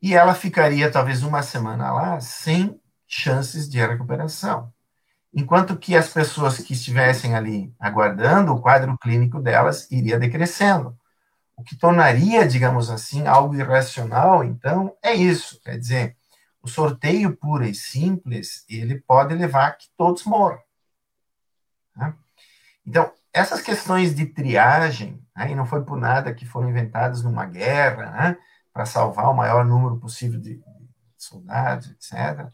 E ela ficaria talvez uma semana lá sem chances de recuperação enquanto que as pessoas que estivessem ali aguardando, o quadro clínico delas iria decrescendo. O que tornaria, digamos assim, algo irracional, então, é isso. Quer dizer, o sorteio puro e simples, ele pode levar a que todos morram. Né? Então, essas questões de triagem, né, e não foi por nada que foram inventadas numa guerra, né, para salvar o maior número possível de, soldados, etc.,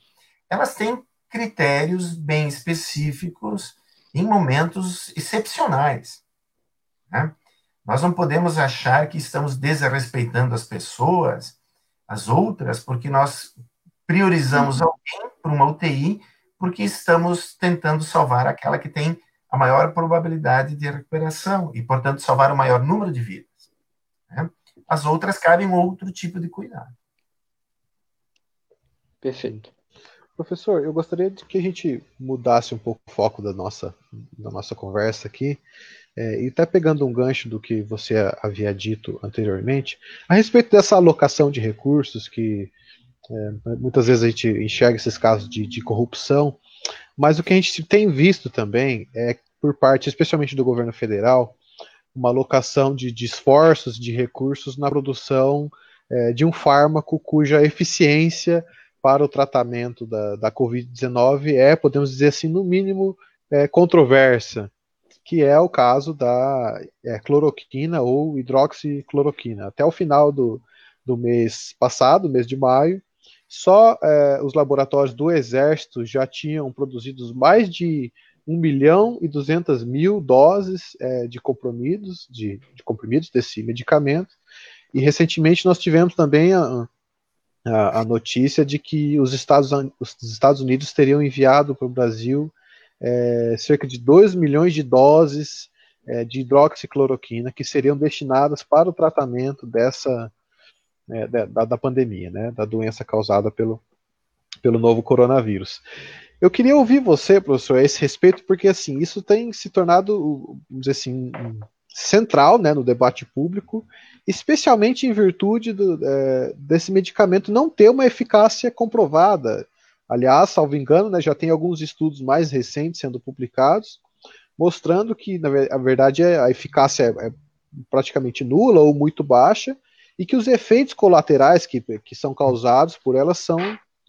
elas têm critérios bem específicos em momentos excepcionais. Né? Nós não podemos achar que estamos desrespeitando as pessoas, as outras, porque nós priorizamos alguém para uma UTI, porque estamos tentando salvar aquela que tem a maior probabilidade de recuperação e, portanto, salvar o maior número de vidas. Né? As outras cabem outro tipo de cuidado. Perfeito. Professor, eu gostaria de que a gente mudasse um pouco o foco da nossa, da nossa conversa aqui, é, e até pegando um gancho do que você havia dito anteriormente, a respeito dessa alocação de recursos, que é, muitas vezes a gente enxerga esses casos de, de corrupção, mas o que a gente tem visto também é, por parte, especialmente do governo federal, uma alocação de, de esforços, de recursos na produção é, de um fármaco cuja eficiência para o tratamento da, da Covid-19 é, podemos dizer assim, no mínimo é, controversa, que é o caso da é, cloroquina ou hidroxicloroquina. Até o final do, do mês passado, mês de maio, só é, os laboratórios do Exército já tinham produzido mais de 1 milhão e 200 mil doses é, de comprimidos, de, de comprimidos desse medicamento. E recentemente nós tivemos também a, a, a notícia de que os Estados, os Estados Unidos teriam enviado para o Brasil é, cerca de 2 milhões de doses é, de hidroxicloroquina que seriam destinadas para o tratamento dessa né, da, da, pandemia, né, da doença causada pelo, pelo novo coronavírus. Eu queria ouvir você, professor, a esse respeito, porque assim isso tem se tornado, vamos dizer assim, central né, no debate público especialmente em virtude do, é, desse medicamento não ter uma eficácia comprovada. Aliás, salvo engano, né, já tem alguns estudos mais recentes sendo publicados, mostrando que, na verdade, é, a eficácia é, é praticamente nula ou muito baixa, e que os efeitos colaterais que, que são causados por elas são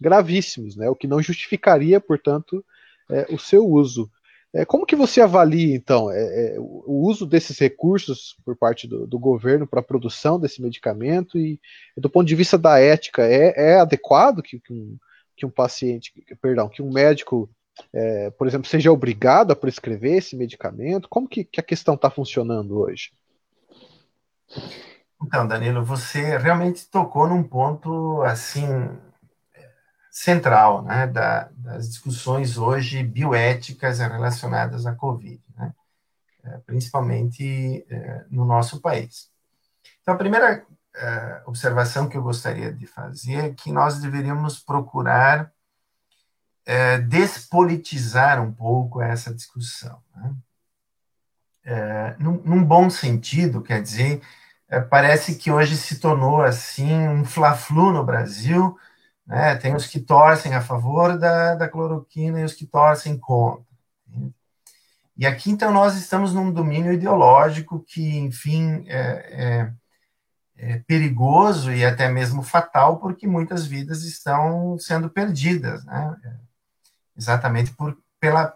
gravíssimos, né, o que não justificaria, portanto, é, o seu uso. É, como que você avalia, então, é, é, o uso desses recursos por parte do, do governo para a produção desse medicamento e, do ponto de vista da ética, é, é adequado que, que, um, que um paciente, perdão, que um médico, é, por exemplo, seja obrigado a prescrever esse medicamento? Como que, que a questão está funcionando hoje? Então, Danilo, você realmente tocou num ponto assim central né, da, das discussões hoje bioéticas relacionadas à Covid, né, é, principalmente é, no nosso país. Então, a primeira é, observação que eu gostaria de fazer é que nós deveríamos procurar despolitizar um pouco essa discussão. Né? Num, num, bom sentido, quer dizer, parece que hoje se tornou assim um fla-flu no Brasil, né? Tem os que torcem a favor da, da cloroquina e os que torcem contra. E aqui, então, nós estamos num domínio ideológico que, enfim, é, é, é, perigoso e até mesmo fatal, porque muitas vidas estão sendo perdidas, né? exatamente por, pela,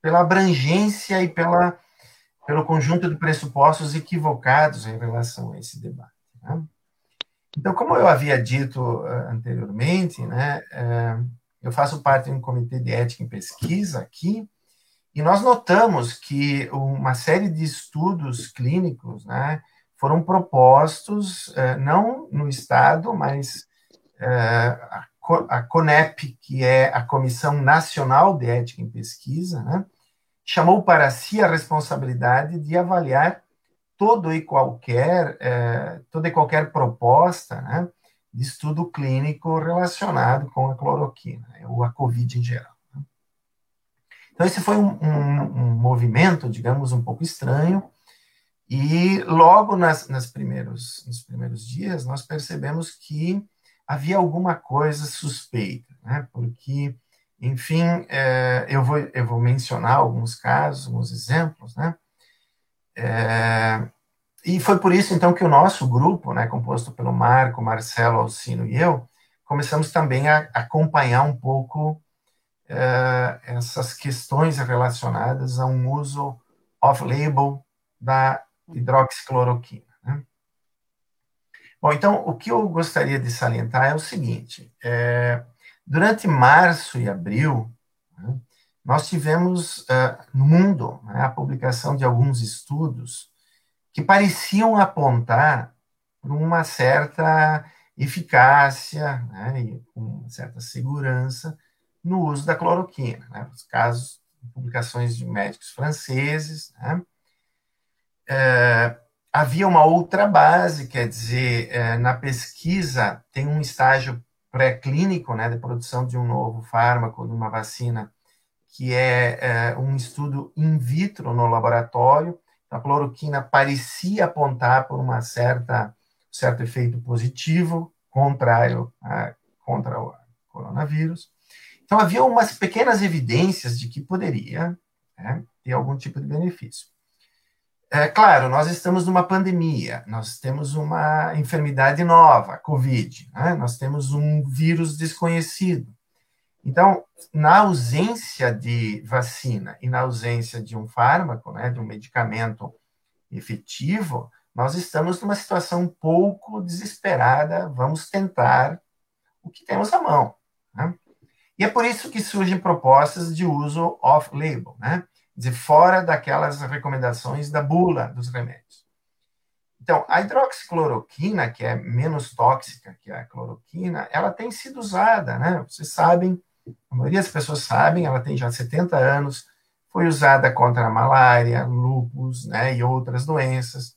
pela abrangência e pela, pelo conjunto de pressupostos equivocados em relação a esse debate. Né? Então, como eu havia dito uh, anteriormente, né, uh, eu faço parte de um comitê de ética em pesquisa aqui, e nós notamos que uma série de estudos clínicos né, foram propostos, uh, não no Estado, mas a CONEP, que é a Comissão Nacional de Ética em Pesquisa, né, chamou para si a responsabilidade de avaliar todo e qualquer, é, toda e qualquer proposta né, de estudo clínico relacionado com a cloroquina, né, ou a Covid em geral. Né. Então, esse foi um, um, um, movimento, digamos, um pouco estranho, e logo nas, nas primeiros, nos primeiros dias nós percebemos que havia alguma coisa suspeita, né, porque, enfim, é, eu, vou, eu vou mencionar alguns casos, alguns exemplos, né, é, e foi por isso, então, que o nosso grupo, né, composto pelo Marco, Marcelo, Alcino e eu, começamos também a acompanhar um pouco uh, essas questões relacionadas a um uso off-label da hidroxicloroquina. Né? Bom, então, o que eu gostaria de salientar é o seguinte: é, durante março e abril, né, nós tivemos uh, no mundo né, a publicação de alguns estudos que pareciam apontar para uma certa eficácia né, e uma certa segurança no uso da cloroquina. Né, os casos, publicações de médicos franceses. Né, é, havia uma outra base, quer dizer, é, na pesquisa tem um estágio pré-clínico né, de produção de um novo fármaco, de uma vacina, que é, é um estudo in vitro no laboratório. A cloroquina parecia apontar por uma certa certo efeito positivo, contrário a, contra o coronavírus. Então, havia umas pequenas evidências de que poderia né, ter algum tipo de benefício. É claro, nós estamos numa pandemia, nós temos uma enfermidade nova, Covid, né? nós temos um vírus desconhecido. Então, na ausência de vacina e na ausência de um fármaco, né, de um medicamento efetivo, nós estamos numa situação um pouco desesperada, vamos tentar o que temos à mão. Né? E é por isso que surgem propostas de uso off-label, né? Dizer, fora daquelas recomendações da bula dos remédios. Então, a hidroxicloroquina, que é menos tóxica que a cloroquina, ela tem sido usada, né? Vocês sabem, a maioria das pessoas sabem, ela tem já 70 anos, foi usada contra a malária, lúpus, né, e outras doenças.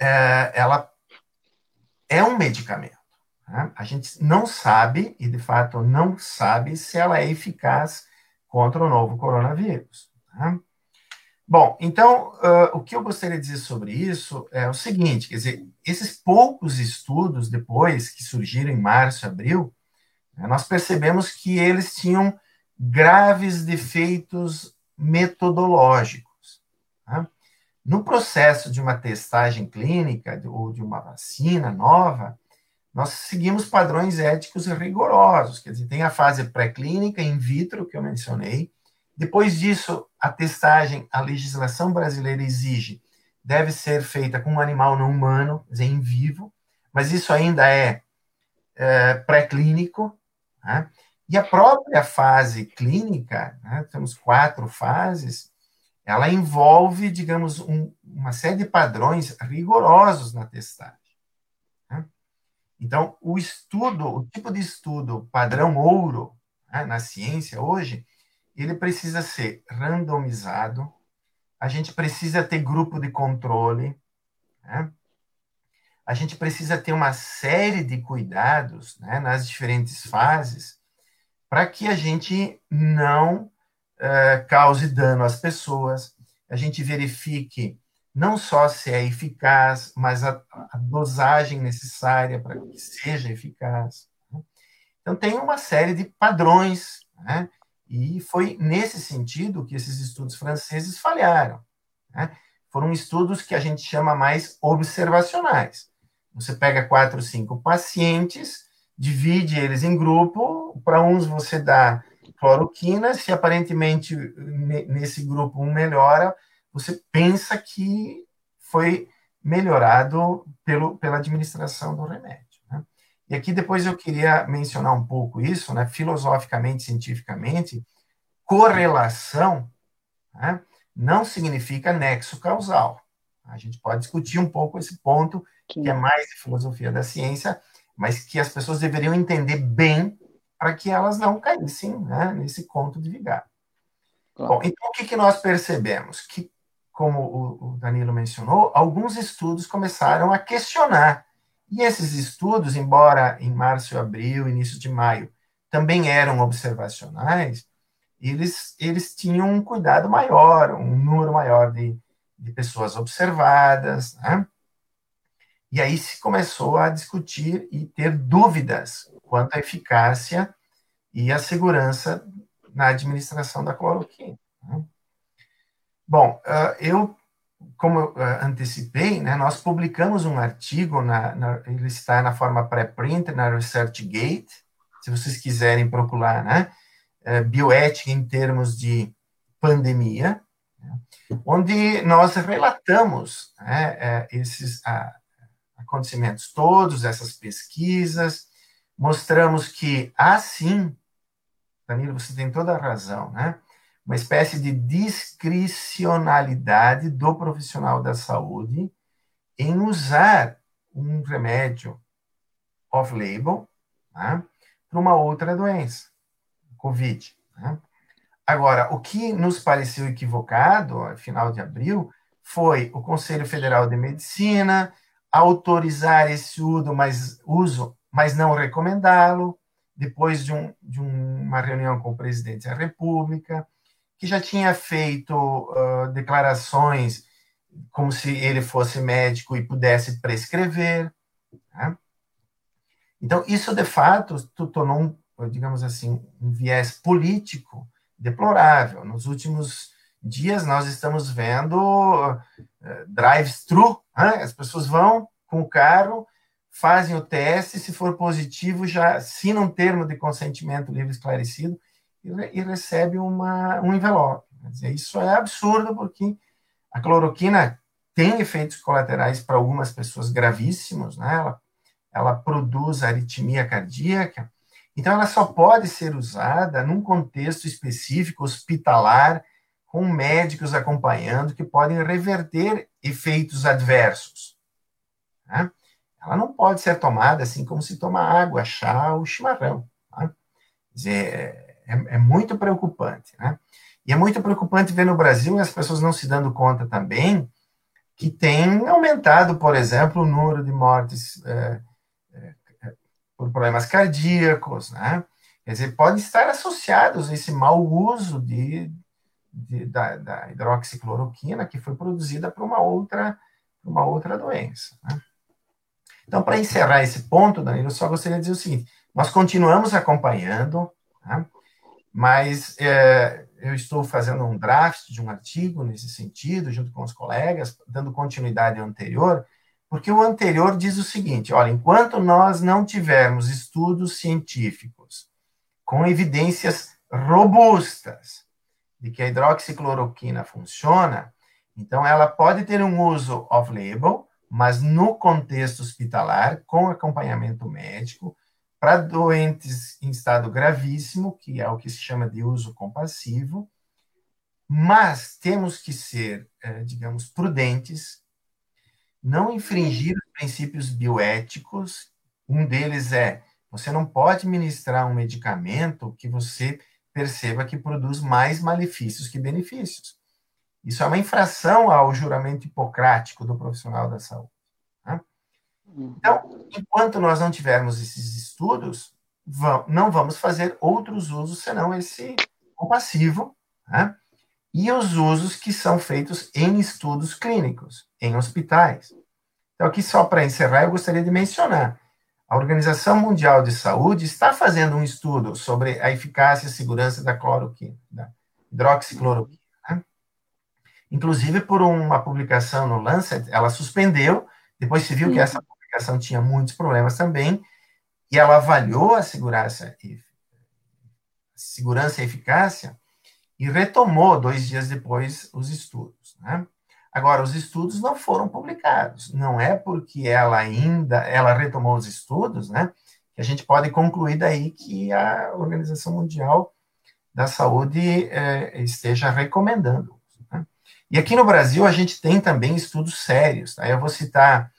É, ela é um medicamento. Né? A gente não sabe, e de fato não sabe, se ela é eficaz contra o novo coronavírus. Tá? Bom, então, uh, o que eu gostaria de dizer sobre isso é o seguinte: quer dizer, esses poucos estudos depois que surgiram em março e abril, né, nós percebemos que eles tinham graves defeitos metodológicos. Tá? No processo de uma testagem clínica ou de uma vacina nova, nós seguimos padrões éticos rigorosos, quer dizer, tem a fase pré-clínica, in vitro, que eu mencionei. Depois disso, a testagem, a legislação brasileira exige, deve ser feita com um animal não humano, quer dizer, em vivo, mas isso ainda é, é pré-clínico. Né? E a própria fase clínica, né, temos quatro fases, ela envolve, digamos, um, uma série de padrões rigorosos na testagem. Então, o estudo, o tipo de estudo padrão ouro né, na ciência hoje, ele precisa ser randomizado, a gente precisa ter grupo de controle, né? a gente precisa ter uma série de cuidados né, nas diferentes fases para que a gente não uh, cause dano às pessoas, a gente verifique não só se é eficaz, mas a, a dosagem necessária para que seja eficaz. Né? Então, tem uma série de padrões, né? e foi nesse sentido que esses estudos franceses falharam. Né? Foram estudos que a gente chama mais observacionais. Você pega quatro, cinco pacientes, divide eles em grupo, para uns você dá cloroquina, se aparentemente nesse grupo um melhora, você pensa que foi melhorado pelo, pela administração do remédio. Né? E aqui depois eu queria mencionar um pouco isso, né, filosoficamente, cientificamente, correlação né, não significa nexo causal. A gente pode discutir um pouco esse ponto, que é mais filosofia da ciência, mas que as pessoas deveriam entender bem para que elas não caíssem né, nesse conto de vigário. Claro. Bom, então o que, que nós percebemos? Que como o Danilo mencionou, alguns estudos começaram a questionar. E esses estudos, embora em março, abril, início de maio, também eram observacionais, eles, eles tinham um cuidado maior, um número maior de, de pessoas observadas, né? E aí se começou a discutir e ter dúvidas quanto à eficácia e à segurança na administração da cloroquina. Né? Bom, uh, eu, como uh, antecipei, né, nós publicamos um artigo, na, na, ele está na forma pré-print, na ResearchGate, se vocês quiserem procurar, né? é, bioética em termos de pandemia, né, onde nós relatamos né, é, esses acontecimentos todos, essas pesquisas, mostramos que há sim, Danilo, você tem toda a razão, né? Uma espécie de discricionalidade do profissional da saúde em usar um remédio off-label né, para uma outra doença, Covid. Né? Agora, o que nos pareceu equivocado, final de abril, foi o Conselho Federal de Medicina autorizar esse uso, mas, uso, mas não recomendá-lo, depois de, um, de uma reunião com o presidente da República, que já tinha feito uh, declarações como se ele fosse médico e pudesse prescrever. Né? Então, isso de fato tornou, digamos assim, um viés político deplorável. Nos últimos dias, nós estamos vendo uh, drive-thru, né? as pessoas vão com o carro, fazem o teste, se for positivo, já assinam um termo de consentimento livre esclarecido e, recebe uma, um envelope. Dizer, isso é absurdo, porque a cloroquina tem efeitos colaterais para algumas pessoas gravíssimos, né? Ela, ela produz aritmia cardíaca, então ela só pode ser usada num contexto específico, hospitalar, com médicos acompanhando que podem reverter efeitos adversos. Né? Ela não pode ser tomada assim como se toma água, chá ou chimarrão. Tá? Dizer, é, é, muito preocupante. Né? E é muito preocupante ver no Brasil as pessoas não se dando conta também que tem aumentado, por exemplo, o número de mortes é, é, por problemas cardíacos, né? Quer dizer, podem estar associados a esse mau uso de, de da, da, hidroxicloroquina que foi produzida por uma outra, uma outra doença. Né? Então, para encerrar esse ponto, Danilo, eu só gostaria de dizer o seguinte: nós continuamos acompanhando, né? Mas é, eu estou fazendo um draft de um artigo nesse sentido, junto com os colegas, dando continuidade ao anterior, porque o anterior diz o seguinte: olha, enquanto nós não tivermos estudos científicos com evidências robustas de que a hidroxicloroquina funciona, então ela pode ter um uso off-label, mas no contexto hospitalar, com acompanhamento médico, para doentes em estado gravíssimo, que é o que se chama de uso compassivo, mas temos que ser, eh, digamos, prudentes, não infringir os princípios bioéticos. Um deles é: você não pode ministrar um medicamento que você perceba que produz mais malefícios que benefícios. Isso é uma infração ao juramento hipocrático do profissional da saúde. Então, enquanto nós não tivermos esses estudos, não vamos fazer outros usos senão esse compassivo, né? e os usos que são feitos em estudos clínicos, em hospitais. Então, aqui só para encerrar, eu gostaria de mencionar. A Organização Mundial de Saúde está fazendo um estudo sobre a eficácia e segurança da cloroquina, da hidroxicloroquina. Né? Inclusive, por uma publicação no Lancet, ela suspendeu, depois se viu que essa aplicação tinha muitos problemas também, e ela avaliou a segurança e, segurança e eficácia e retomou dois dias depois os estudos. Né? Agora, os estudos não foram publicados. Não é porque ela ainda ela retomou os estudos, né, que a gente pode concluir daí que a Organização Mundial da Saúde é, esteja recomendando. Né? E aqui no Brasil a gente tem também estudos sérios. Tá? Eu vou citar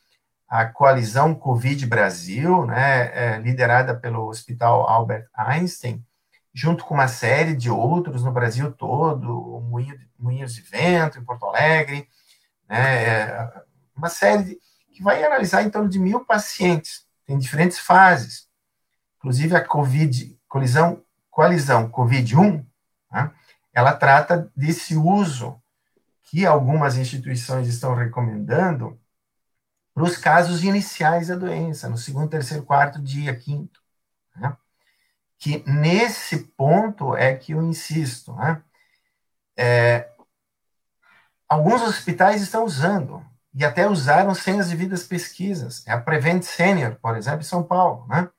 a coalizão Covid Brasil, né, é, liderada pelo Hospital Albert Einstein, junto com uma série de outros no Brasil todo, Moinho, Moinhos de Vento, em Porto Alegre, né, é, uma série de, que vai analisar em torno de mil pacientes, tem diferentes fases, inclusive a Covid, colisão, coalizão Covid-1, né, ela trata desse uso que algumas instituições estão recomendando para os casos iniciais da doença, no segundo, terceiro, quarto dia, quinto. Né? Que nesse ponto é que eu insisto. Né? É, alguns hospitais estão usando, e até usaram sem as devidas pesquisas. É a Prevent Senior, por exemplo, em São Paulo. Né?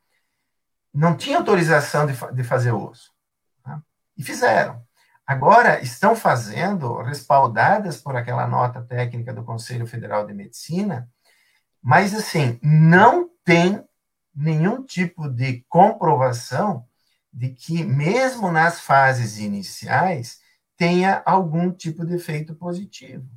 Não tinha autorização de, de fazer uso. Né? E fizeram. Agora estão fazendo, respaldadas por aquela nota técnica do Conselho Federal de Medicina, mas assim, não tem nenhum tipo de comprovação de que, mesmo nas fases iniciais, tenha algum tipo de efeito positivo.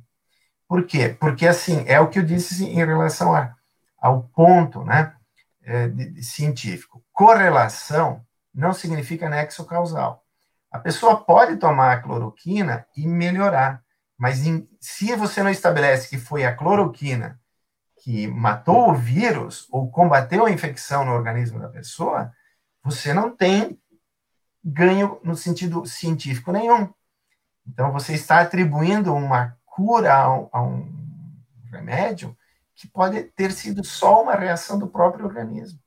Por quê? Porque, assim, é o que eu disse em relação a, ao ponto né, é, de, de científico. Correlação não significa nexo causal. A pessoa pode tomar a cloroquina e melhorar, mas em, se você não estabelece que foi a cloroquina que matou o vírus ou combateu a infecção no organismo da pessoa, você não tem ganho no sentido científico nenhum. Então, você está atribuindo uma cura a, um remédio que pode ter sido só uma reação do próprio organismo.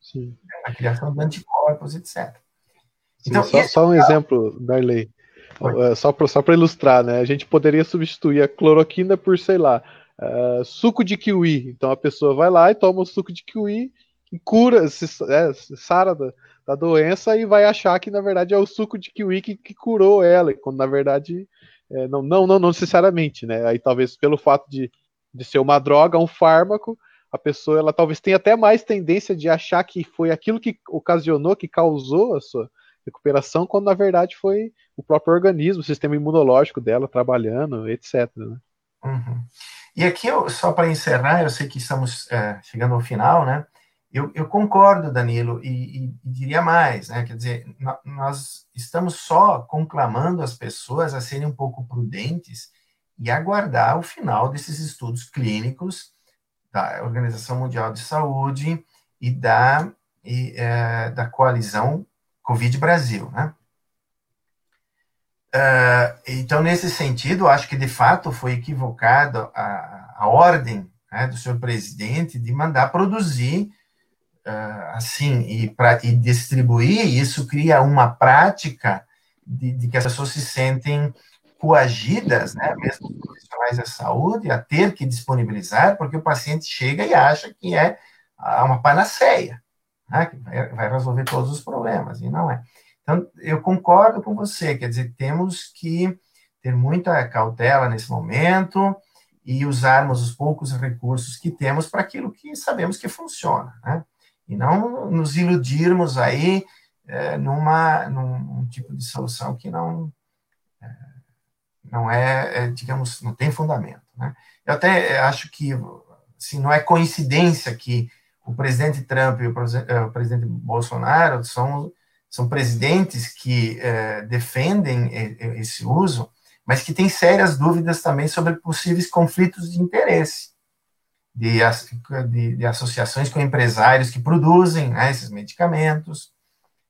Sim. A criação de anticorpos, etc. Sim, então, só, só um é... exemplo, Darley. É, só para ilustrar, né? A gente poderia substituir a cloroquina por, sei lá, uh, suco de kiwi. Então a pessoa vai lá e toma o suco de kiwi e cura, se, é, sara da, da, doença e vai achar que na verdade é o suco de kiwi que, que curou ela, quando na verdade é, não, não, não, não necessariamente, né? Aí talvez pelo fato de, de ser uma droga, um fármaco, a pessoa ela talvez tenha até mais tendência de achar que foi aquilo que ocasionou, que causou a sua recuperação, quando na verdade foi o próprio organismo, o sistema imunológico dela trabalhando, etc. Né? Uhum. E aqui, eu, só para encerrar, eu sei que estamos é, chegando ao final, né? Eu, eu concordo, Danilo, e, e, diria mais, né? Quer dizer, nós estamos só conclamando as pessoas a serem um pouco prudentes e aguardar o final desses estudos clínicos da Organização Mundial de Saúde e da, e, é, da coalizão Covid Brasil, né? Uh, então, nesse sentido, acho que de fato foi equivocado a, a ordem né, do senhor presidente de mandar produzir uh, assim e, pra, e distribuir. Isso cria uma prática de, de, que as pessoas se sentem coagidas, né, mesmo profissionais da saúde, a ter que disponibilizar, porque o paciente chega e acha que é uma panaceia, né, que vai, vai resolver todos os problemas, e não é. Então, eu concordo com você, quer dizer, temos que ter muita cautela nesse momento e usarmos os poucos recursos que temos para aquilo que sabemos que funciona, né? E não nos iludirmos aí é, numa, num, tipo de solução que não é, não é, é, digamos, não tem fundamento, né? Eu até acho que, assim, não é coincidência que o presidente Trump e o, é, presidente Bolsonaro são são presidentes que é, defendem esse uso, mas que têm sérias dúvidas também sobre possíveis conflitos de interesse de, de, de associações com empresários que produzem né, esses medicamentos.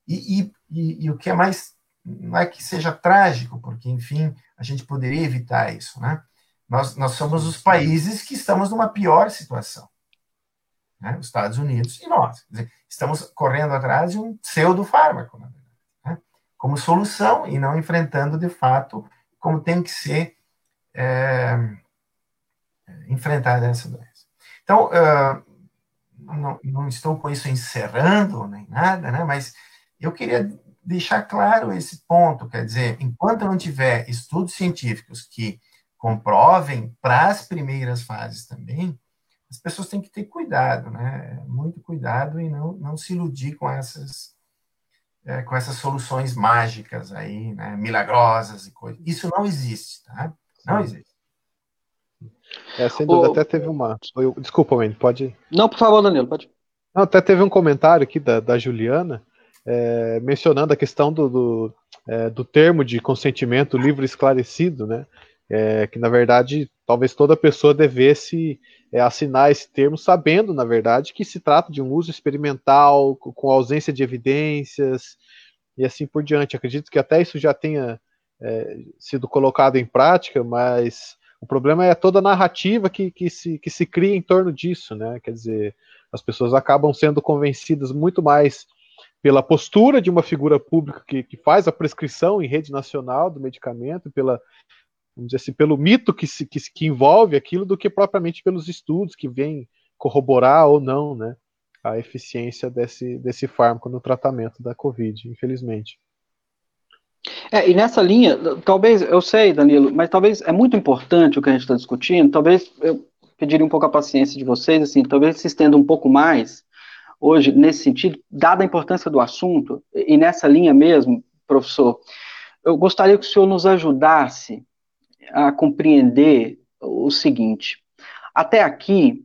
E, e, e, e, o que é mais, não é que seja trágico, porque, enfim, a gente poderia evitar isso, né? Nós, nós somos os países que estamos numa pior situação né, os Estados Unidos e nós. Dizer, estamos correndo atrás de um pseudo-fármaco, né, como solução e não enfrentando de fato como tem que ser é, enfrentada essa doença. Então, uh, não, não, estou com isso encerrando nem nada, né, mas eu queria deixar claro esse ponto, quer dizer, enquanto não tiver estudos científicos que comprovem para as primeiras fases também, as pessoas têm que ter cuidado, né? Muito cuidado e não, não se iludir com essas é, com essas soluções mágicas aí, né? Milagrosas e coisas. Isso não existe, tá? Não existe. É, sem dúvida, o... até teve uma. Desculpa, Wendy, pode. Não, por favor, Danilo, pode. Não, até teve um comentário aqui da, da Juliana é, mencionando a questão do, do, é, do termo de consentimento livre esclarecido, né? É, que na verdade talvez toda pessoa devesse é, assinar esse termo, sabendo, na verdade, que se trata de um uso experimental, com ausência de evidências e assim por diante. Acredito que até isso já tenha é, sido colocado em prática, mas o problema é toda a narrativa que, que, se, que se cria em torno disso, né? Quer dizer, as pessoas acabam sendo convencidas muito mais pela postura de uma figura pública que, que faz a prescrição em rede nacional do medicamento, pela vamos dizer assim, pelo mito que, se, que, que envolve aquilo do que propriamente pelos estudos que vêm corroborar ou não, né, a eficiência desse, desse fármaco no tratamento da Covid, infelizmente. É, e nessa linha, talvez, eu sei, Danilo, mas talvez é muito importante o que a gente está discutindo, talvez eu pediria um pouco a paciência de vocês, assim, talvez se estenda um pouco mais hoje nesse sentido, dada a importância do assunto, e nessa linha mesmo, professor, eu gostaria que o senhor nos ajudasse a compreender o seguinte. Até aqui,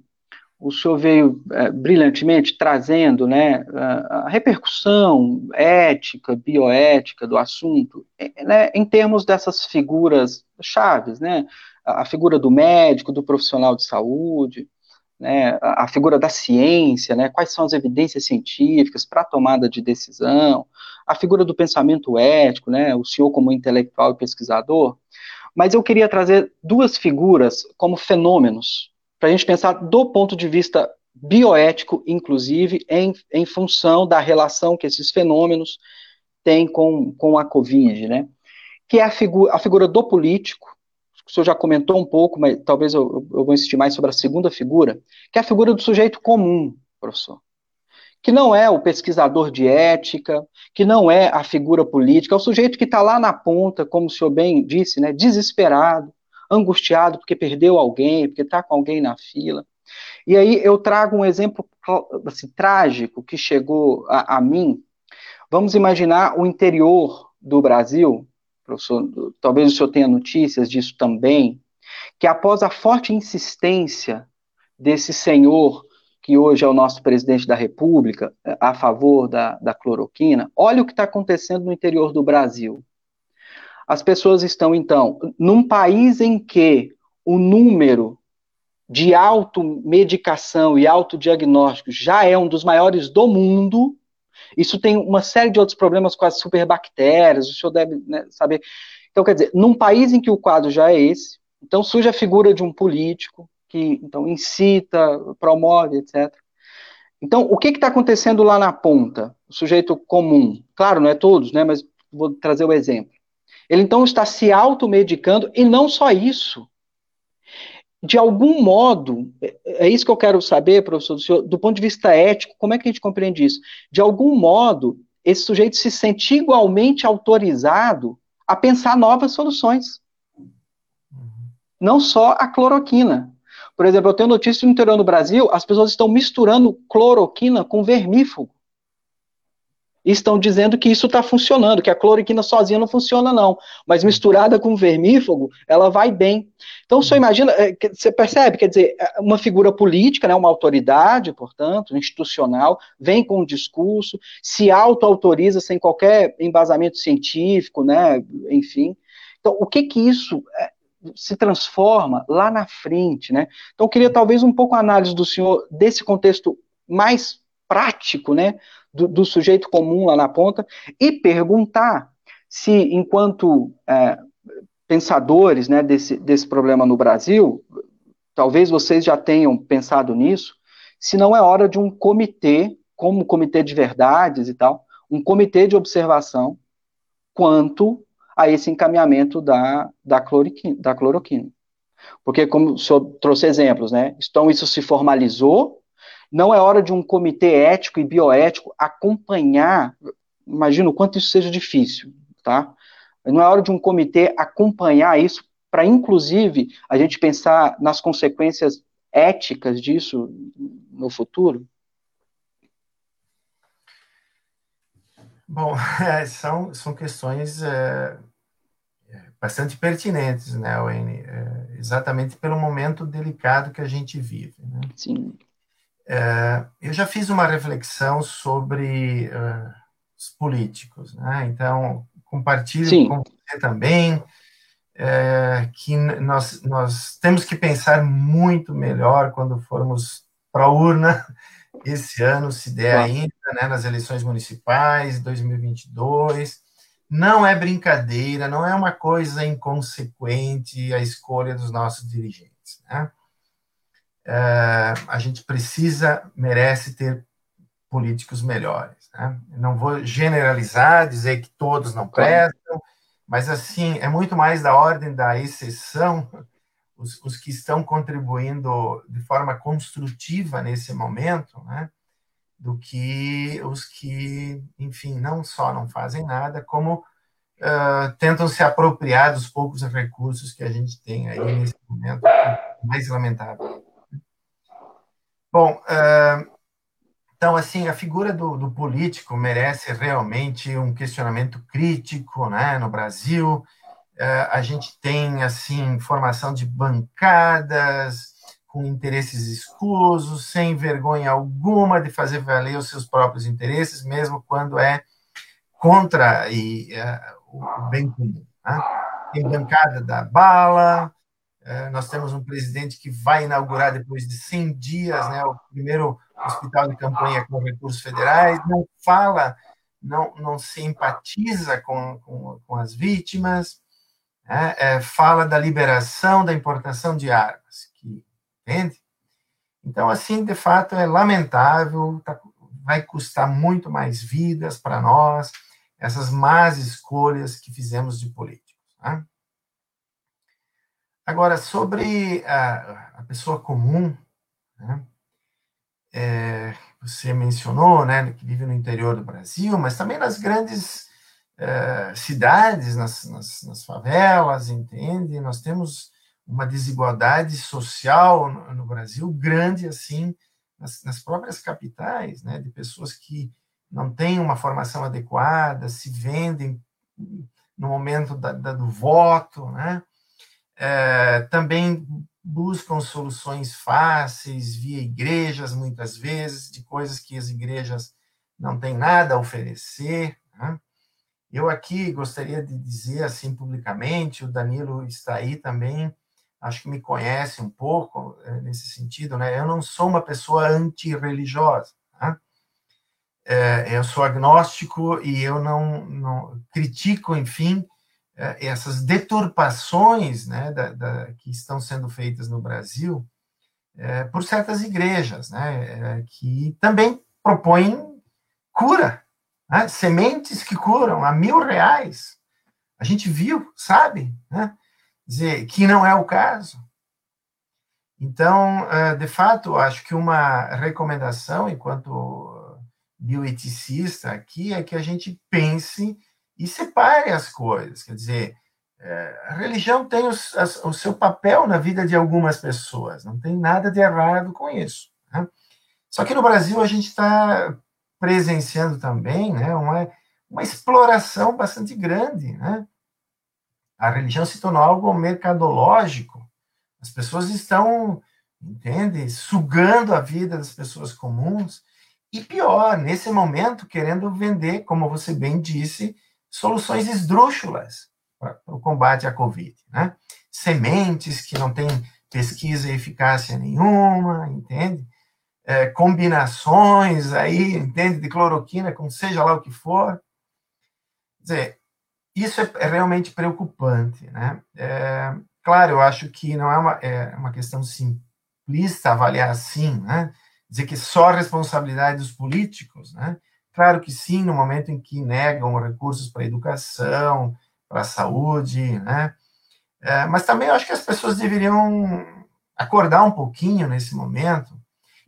o senhor veio é, brilhantemente trazendo né, a, repercussão ética, bioética do assunto, é, né, em termos dessas figuras chaves, né, a figura do médico, do profissional de saúde, né, a, figura da ciência, né, quais são as evidências científicas para a tomada de decisão, a figura do pensamento ético, né, o senhor como intelectual e pesquisador, mas eu queria trazer duas figuras como fenômenos, para a gente pensar do ponto de vista bioético, inclusive, em, em função da relação que esses fenômenos têm com, com a Covid, né? Que é a, figu a figura do político, o senhor já comentou um pouco, mas talvez eu, eu vou insistir mais sobre a segunda figura, que é a figura do sujeito comum, professor que não é o pesquisador de ética, que não é a figura política, é o sujeito que está lá na ponta, como o senhor bem disse, né, desesperado, angustiado porque perdeu alguém, porque está com alguém na fila. E aí eu trago um exemplo assim, trágico que chegou a, a mim. Vamos imaginar o interior do Brasil, professor, talvez o senhor tenha notícias disso também, que após a forte insistência desse senhor que hoje é o nosso presidente da República, a favor da, da cloroquina, olha o que está acontecendo no interior do Brasil. As pessoas estão, então, num país em que o número de automedicação e autodiagnóstico já é um dos maiores do mundo, isso tem uma série de outros problemas com as superbactérias, o senhor deve né, saber. Então, quer dizer, num país em que o quadro já é esse, então surge a figura de um político, que então incita, promove, etc. Então, o que está acontecendo lá na ponta? O sujeito comum, claro, não é todos, né, mas vou trazer o exemplo. Ele então está se automedicando, e não só isso. De algum modo, é, é isso que eu quero saber, professor, do, senhor, do ponto de vista ético, como é que a gente compreende isso? De algum modo, esse sujeito se sente igualmente autorizado a pensar novas soluções. Não só a cloroquina. Por exemplo, eu tenho notícia no interior do Brasil, as pessoas estão misturando cloroquina com vermífugo. E estão dizendo que isso está funcionando, que a cloroquina sozinha não funciona, não. Mas misturada com vermífugo, ela vai bem. Então, você imagina, é, você percebe, quer dizer, é, uma figura política, né, uma autoridade, portanto, institucional, vem com um discurso, se auto-autoriza sem qualquer embasamento científico, né, enfim. Então, o que que isso é, se transforma lá na frente, né? Então, eu queria talvez um pouco a análise do senhor desse contexto mais prático, né, do, do sujeito comum lá na ponta, e perguntar se, enquanto é, pensadores, né, desse, desse problema no Brasil, talvez vocês já tenham pensado nisso, se não é hora de um comitê, como o comitê de verdades e tal, um comitê de observação quanto a esse encaminhamento da, da, cloroquina, da cloroquina. Porque, como o senhor trouxe exemplos, né? Então, isso se formalizou, não é hora de um comitê ético e bioético acompanhar, imagino o quanto isso seja difícil, tá? Não é hora de um comitê acompanhar isso para, inclusive, a gente pensar nas consequências éticas disso no futuro? Bom, <laughs> é, são, são questões é, bastante pertinentes, né, Wayne? É, exatamente pelo momento delicado que a gente vive. Né? Sim. É, eu já fiz uma reflexão sobre os políticos, né? Então, compartilho Sim. com você também é, que nós, nós temos que pensar muito melhor quando formos para a urna esse ano, se der claro. ainda, né, nas eleições municipais, 2022. Não é brincadeira, não é uma coisa inconsequente a escolha dos nossos dirigentes. Né? É, a gente precisa, merece ter políticos melhores. Né? Não vou generalizar, dizer que todos não prestam, mas assim é muito mais da ordem da exceção os, os que estão contribuindo de forma construtiva nesse momento, né? do que os que, enfim, não só não fazem nada, como uh, tentam se apropriar dos poucos recursos que a gente tem aí nesse momento mais lamentável. Bom, uh, então, assim, a figura do, do, político merece realmente um questionamento crítico, né, no Brasil. Uh, a gente tem, assim, formação de bancadas com interesses escusos, sem vergonha alguma de fazer valer os seus próprios interesses, mesmo quando é contra e, uh, o bem comum. Né? Tem bancada da bala, uh, nós temos um presidente que vai inaugurar depois de 100 dias né, o primeiro hospital de campanha com recursos federais, não fala, não, não se empatiza com, com, com as vítimas, né? é, fala da liberação da importação de armas, que, entende? Então, assim, de fato, é lamentável, tá, vai custar muito mais vidas para nós, essas más escolhas que fizemos de políticos. Né? Agora, sobre a, a pessoa comum, né? é, você mencionou, né, que vive no interior do Brasil, mas também nas grandes é, cidades, nas, nas, nas, favelas, entende? Nós temos uma desigualdade social no, no Brasil grande, assim, nas, nas, próprias capitais, né, de pessoas que não têm uma formação adequada, se vendem no momento da, da, do voto, né? É, também buscam soluções fáceis via igrejas, muitas vezes, de coisas que as igrejas não têm nada a oferecer. Né? Eu aqui gostaria de dizer assim publicamente, o Danilo está aí também, acho que me conhece um pouco é, nesse sentido, né? Eu não sou uma pessoa antirreligiosa, né? é, eu sou agnóstico e eu não, não critico, enfim, é, essas deturpações né, da, da, que estão sendo feitas no Brasil é, por certas igrejas, né, é, que também propõem cura, né, sementes que curam a mil reais. A gente viu, sabe, né, dizer que não é o caso. Então, é, de fato, acho que uma recomendação, enquanto bioeticista aqui, é que a gente pense e separe as coisas. Quer dizer, é, a religião tem o seu papel na vida de algumas pessoas, não tem nada de errado com isso. Né? Só que no Brasil a gente está presenciando também né, uma, uma exploração bastante grande. Né? A religião se tornou algo mercadológico. As pessoas estão, entende, sugando a vida das pessoas comuns. E pior, nesse momento, querendo vender, como você bem disse, soluções esdrúxulas para o combate à Covid. Né? Sementes que não têm pesquisa e eficácia nenhuma, entende? É, combinações aí, entende, de cloroquina com seja lá o que for. Quer dizer, isso é, é realmente preocupante, né? É, claro, eu acho que não é uma, é uma questão simplista avaliar assim, né? Dizer que só responsabilidade dos políticos, né? Claro que sim, no momento em que negam recursos para a educação, para a saúde, né? É, mas também eu acho que as pessoas deveriam acordar um pouquinho nesse momento.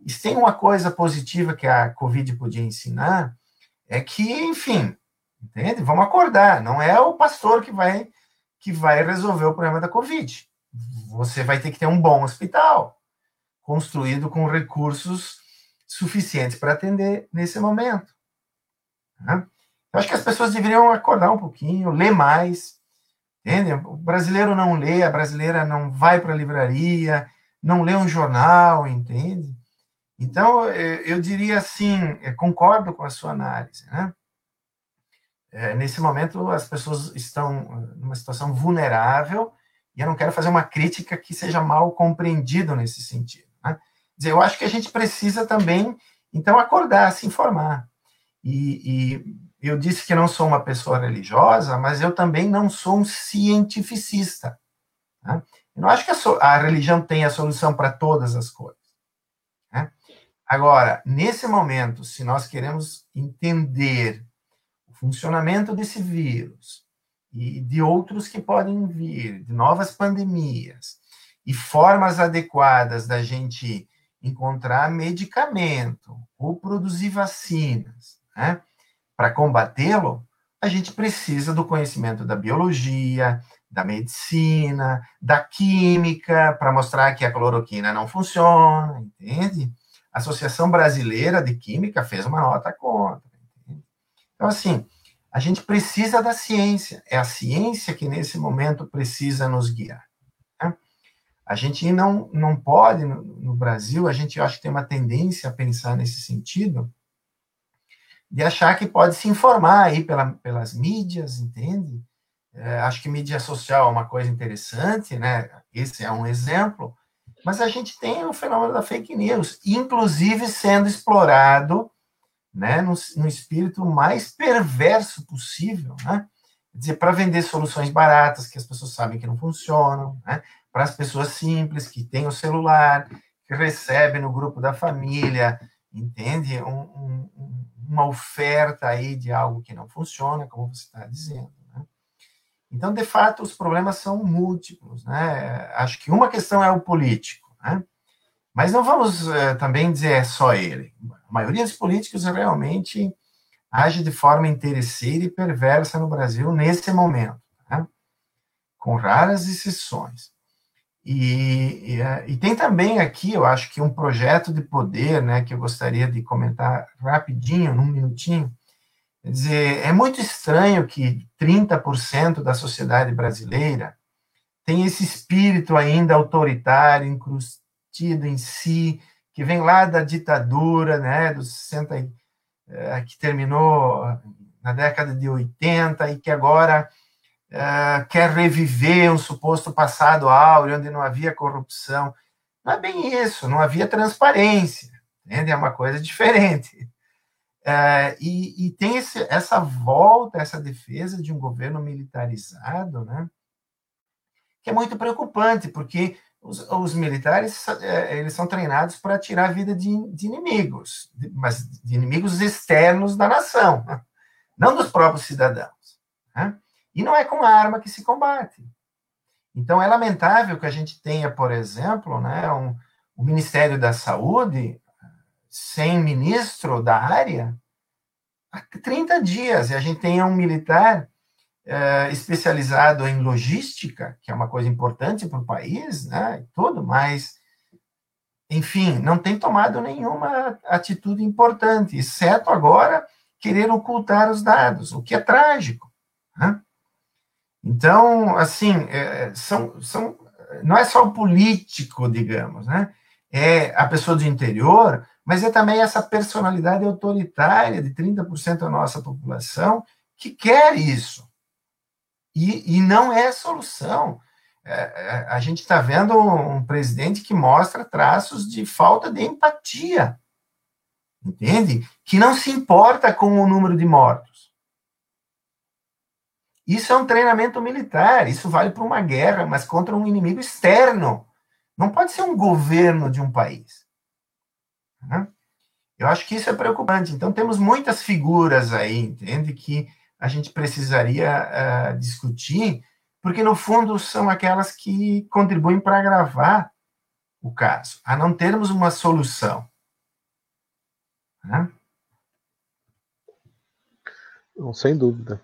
E tem uma coisa positiva que a Covid podia ensinar, é que, enfim, entende? Vamos acordar. Não é o pastor que vai que vai resolver o problema da Covid. Você vai ter que ter um bom hospital, construído com recursos suficientes para atender nesse momento. Né? Eu acho que as pessoas deveriam acordar um pouquinho, ler mais. Entende? O brasileiro não lê, a brasileira não vai para a livraria, não lê um jornal, entende? Então, eu diria assim, concordo com a sua análise. Né? É, nesse momento, as pessoas estão numa situação vulnerável e eu não quero fazer uma crítica que seja mal compreendido nesse sentido. Né? Dizer, eu acho que a gente precisa também, então, acordar, se informar. E, e, eu disse que não sou uma pessoa religiosa, mas eu também não sou um cientificista. Né? Eu não acho que a, so, a religião tem a solução para todas as coisas. Agora, nesse momento, se nós queremos entender o funcionamento desse vírus e de outros que podem vir, de novas pandemias, e formas adequadas da gente encontrar medicamento ou produzir vacinas, né, para combatê-lo, a gente precisa do conhecimento da biologia, da medicina, da química, para mostrar que a cloroquina não funciona, entende? A Associação Brasileira de Química fez uma nota contra. Então, assim, a gente precisa da ciência. É a ciência que, nesse momento, precisa nos guiar. Né? A gente não, não pode, no, no Brasil, a gente acho que tem uma tendência a pensar nesse sentido, de achar que pode se informar aí pela, pelas mídias, entende? É, acho que mídia social é uma coisa interessante, né? Esse é um exemplo. Mas a gente tem o fenômeno da fake news, inclusive sendo explorado né, no, no espírito mais perverso possível, né? Quer dizer, para vender soluções baratas que as pessoas sabem que não funcionam, né? Para as pessoas simples que têm o celular, que recebem no grupo da família, entende? Um, um, uma oferta aí de algo que não funciona, como você está dizendo. Então, de fato, os problemas são múltiplos. Né? Acho que uma questão é o político, né? mas não vamos uh, também dizer é só ele. A maioria dos políticos realmente age de forma interesseira e perversa no Brasil nesse momento, né? com raras exceções. E, e, eh, e, tem também aqui, eu acho que um projeto de poder, né, que eu gostaria de comentar rapidinho, num minutinho, Quer dizer, é muito estranho que 30% da sociedade brasileira tem esse espírito ainda autoritário, incrustido em si, que vem lá da ditadura, né, dos 60, eh, que terminou na década de 80 e que agora eh, quer reviver um suposto passado áureo, onde não havia corrupção. Não é bem isso, não havia transparência, entende? É uma coisa diferente. É, e, e, tem esse, essa volta, essa defesa de um governo militarizado, né, que é muito preocupante, porque os, os militares é, eles são treinados para tirar a vida de, de, inimigos, mas de inimigos externos da nação, né, não dos próprios cidadãos. Né? E não é com arma que se combate. Então é lamentável que a gente tenha, por exemplo, né, um, o Ministério da Saúde sem ministro da área há 30 dias. E a gente tem um militar é, especializado em logística, que é uma coisa importante para o país, né? E tudo, mas, enfim, não tem tomado nenhuma atitude importante, exceto agora querer ocultar os dados, o que é trágico. Né? Então, assim, é, são, são, não é só o político, digamos, né? É a pessoa do interior mas é também essa personalidade autoritária de 30% da nossa população que quer isso. E, e não é solução. É, é a gente está vendo um, um presidente que mostra traços de falta de empatia. Entende? Que não se importa com o número de mortos. Isso é um treinamento militar, isso vale para uma guerra, mas contra um inimigo externo. Não pode ser um governo de um país. Né? Eu acho que isso é preocupante. Então, temos muitas figuras aí, entende, que a gente precisaria uh, discutir, porque, no fundo, são aquelas que contribuem para agravar o caso, a não termos uma solução. Né? Não, sem dúvida.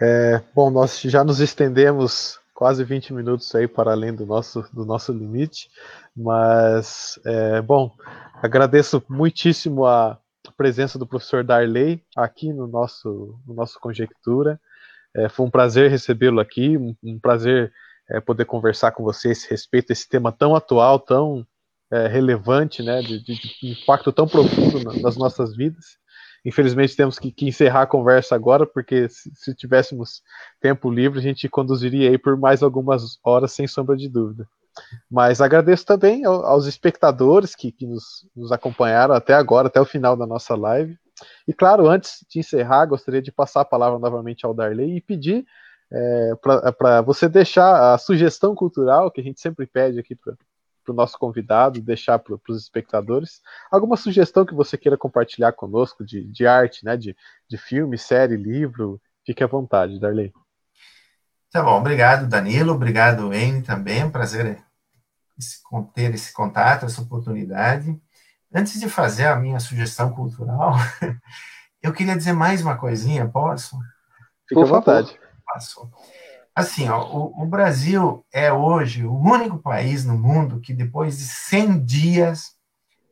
É, bom, nós já nos estendemos quase 20 minutos aí para além do nosso, do nosso limite, mas, é, bom, Agradeço muitíssimo a presença do professor Darley aqui no nosso, no nosso Conjectura. É, foi um prazer recebê-lo aqui, um, um prazer é, poder conversar com vocês a respeito desse tema tão atual, tão é, relevante, né, de, de, de, impacto tão profundo na, nas nossas vidas. Infelizmente temos que, que, encerrar a conversa agora, porque se, se tivéssemos tempo livre, a gente conduziria aí por mais algumas horas, sem sombra de dúvida. Mas agradeço também aos espectadores que, que nos, nos, acompanharam até agora, até o final da nossa live. E claro, antes de encerrar, gostaria de passar a palavra novamente ao Darley e pedir é, para você deixar a sugestão cultural que a gente sempre pede aqui para o nosso convidado, deixar para os espectadores, alguma sugestão que você queira compartilhar conosco de, de arte, né, de, de filme, série, livro, fique à vontade, Darley. Tá bom, obrigado, Danilo, obrigado, Wayne, também, é um prazer esse, ter esse contato, essa oportunidade. Antes de fazer a minha sugestão cultural, <laughs> eu queria dizer mais uma coisinha, posso? Fique à vontade. Passou. Assim, ó, o, o, Brasil é hoje o único país no mundo que depois de 100 dias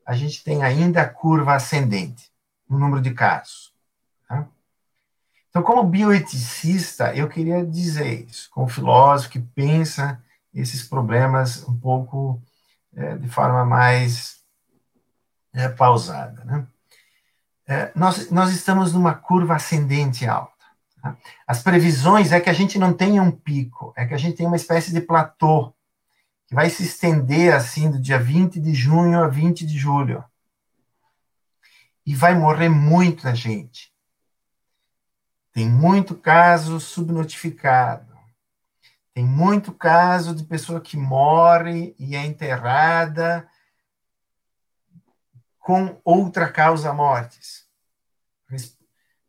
a gente tem ainda a curva ascendente no número de casos. Então, como bioeticista, eu queria dizer isso, como filósofo que pensa esses problemas um pouco é, de forma mais é, pausada. Né? É, nós, nós estamos numa curva ascendente alta. Tá? As previsões é que a gente não tenha um pico, é que a gente tenha uma espécie de platô que vai se estender assim do dia 20 de junho a 20 de julho. E vai morrer muita gente. Tem muito caso subnotificado. Tem muito caso de pessoa que morre e é enterrada com outra causa mortes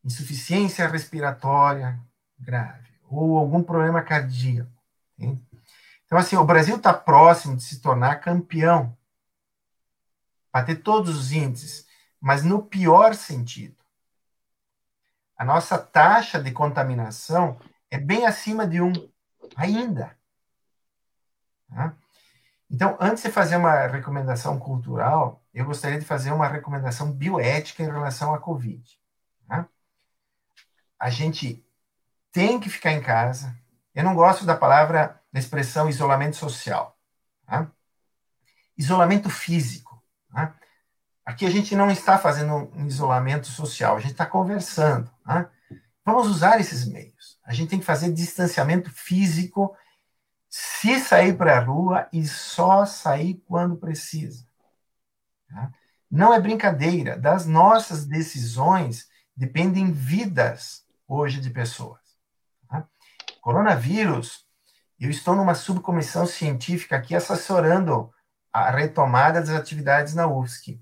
insuficiência respiratória grave ou algum problema cardíaco. Entende? Então, assim, o Brasil está próximo de se tornar campeão, para ter todos os índices, mas no pior sentido. A nossa taxa de contaminação é bem acima de um ainda. Tá? Então, antes de fazer uma recomendação cultural, eu gostaria de fazer uma recomendação bioética em relação à Covid. Tá? a gente tem que ficar em casa. Eu não gosto da palavra, da expressão isolamento social. Tá? Isolamento físico. Tá? Aqui a gente não está fazendo um isolamento social, a gente está conversando. Tá? Vamos usar esses meios. A gente tem que fazer distanciamento físico se sair para a rua e só sair quando precisa. Tá? Não é brincadeira. Das nossas decisões dependem vidas hoje de pessoas. Tá? Coronavírus, eu estou numa subcomissão científica aqui assessorando a retomada das atividades na UFSC.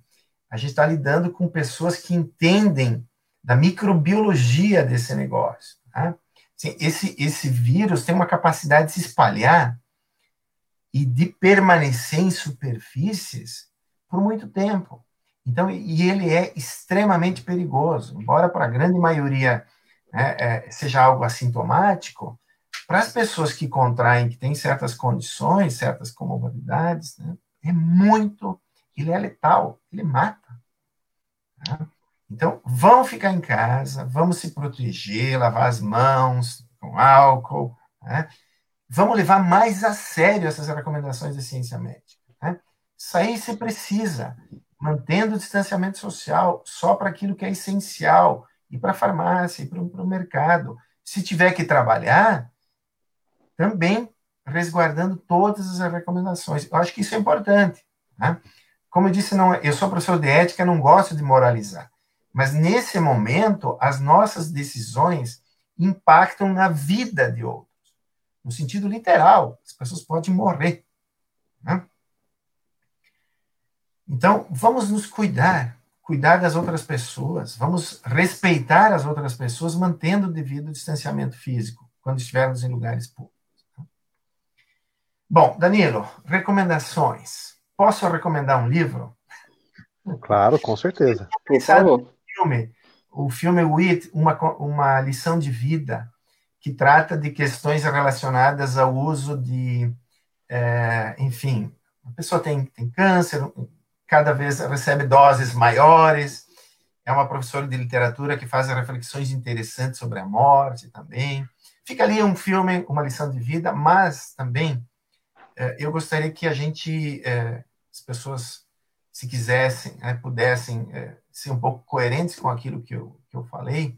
A gente está lidando com pessoas que entendem da microbiologia desse negócio. Tá? Assim, esse, esse vírus tem uma capacidade de se espalhar e de permanecer em superfícies por muito tempo. Então, e ele é extremamente perigoso, embora para a grande maioria né, é, seja algo assintomático, para as pessoas que contraem, que têm certas condições, certas comorbidades, né, é muito, ele é letal, ele mata. Né? Então, vão ficar em casa, vamos se proteger, lavar as mãos com álcool, né? vamos levar mais a sério essas recomendações da ciência médica. Né? Sair se precisa, mantendo o distanciamento social só para aquilo que é essencial, ir para a farmácia, ir para o mercado. Se tiver que trabalhar, também resguardando todas as recomendações. Eu acho que isso é importante. Né? Como eu disse, não, eu sou professor de ética, não gosto de moralizar. Mas nesse momento, as nossas decisões impactam na vida de outros. No sentido literal, as pessoas podem morrer. Né? Então, vamos nos cuidar cuidar das outras pessoas, vamos respeitar as outras pessoas, mantendo o devido distanciamento físico, quando estivermos em lugares públicos. Tá? Bom, Danilo, recomendações. Posso recomendar um livro? Claro, com certeza. Por favor. Filme, o filme Wit, uma, uma lição de vida, que trata de questões relacionadas ao uso de, é, enfim, a pessoa tem, tem câncer, cada vez recebe doses maiores. É uma professora de literatura que faz reflexões interessantes sobre a morte também. Fica ali um filme, uma lição de vida, mas também é, eu gostaria que a gente, é, as pessoas, se quisessem, né, pudessem é, ser um pouco coerentes com aquilo que eu, que eu falei,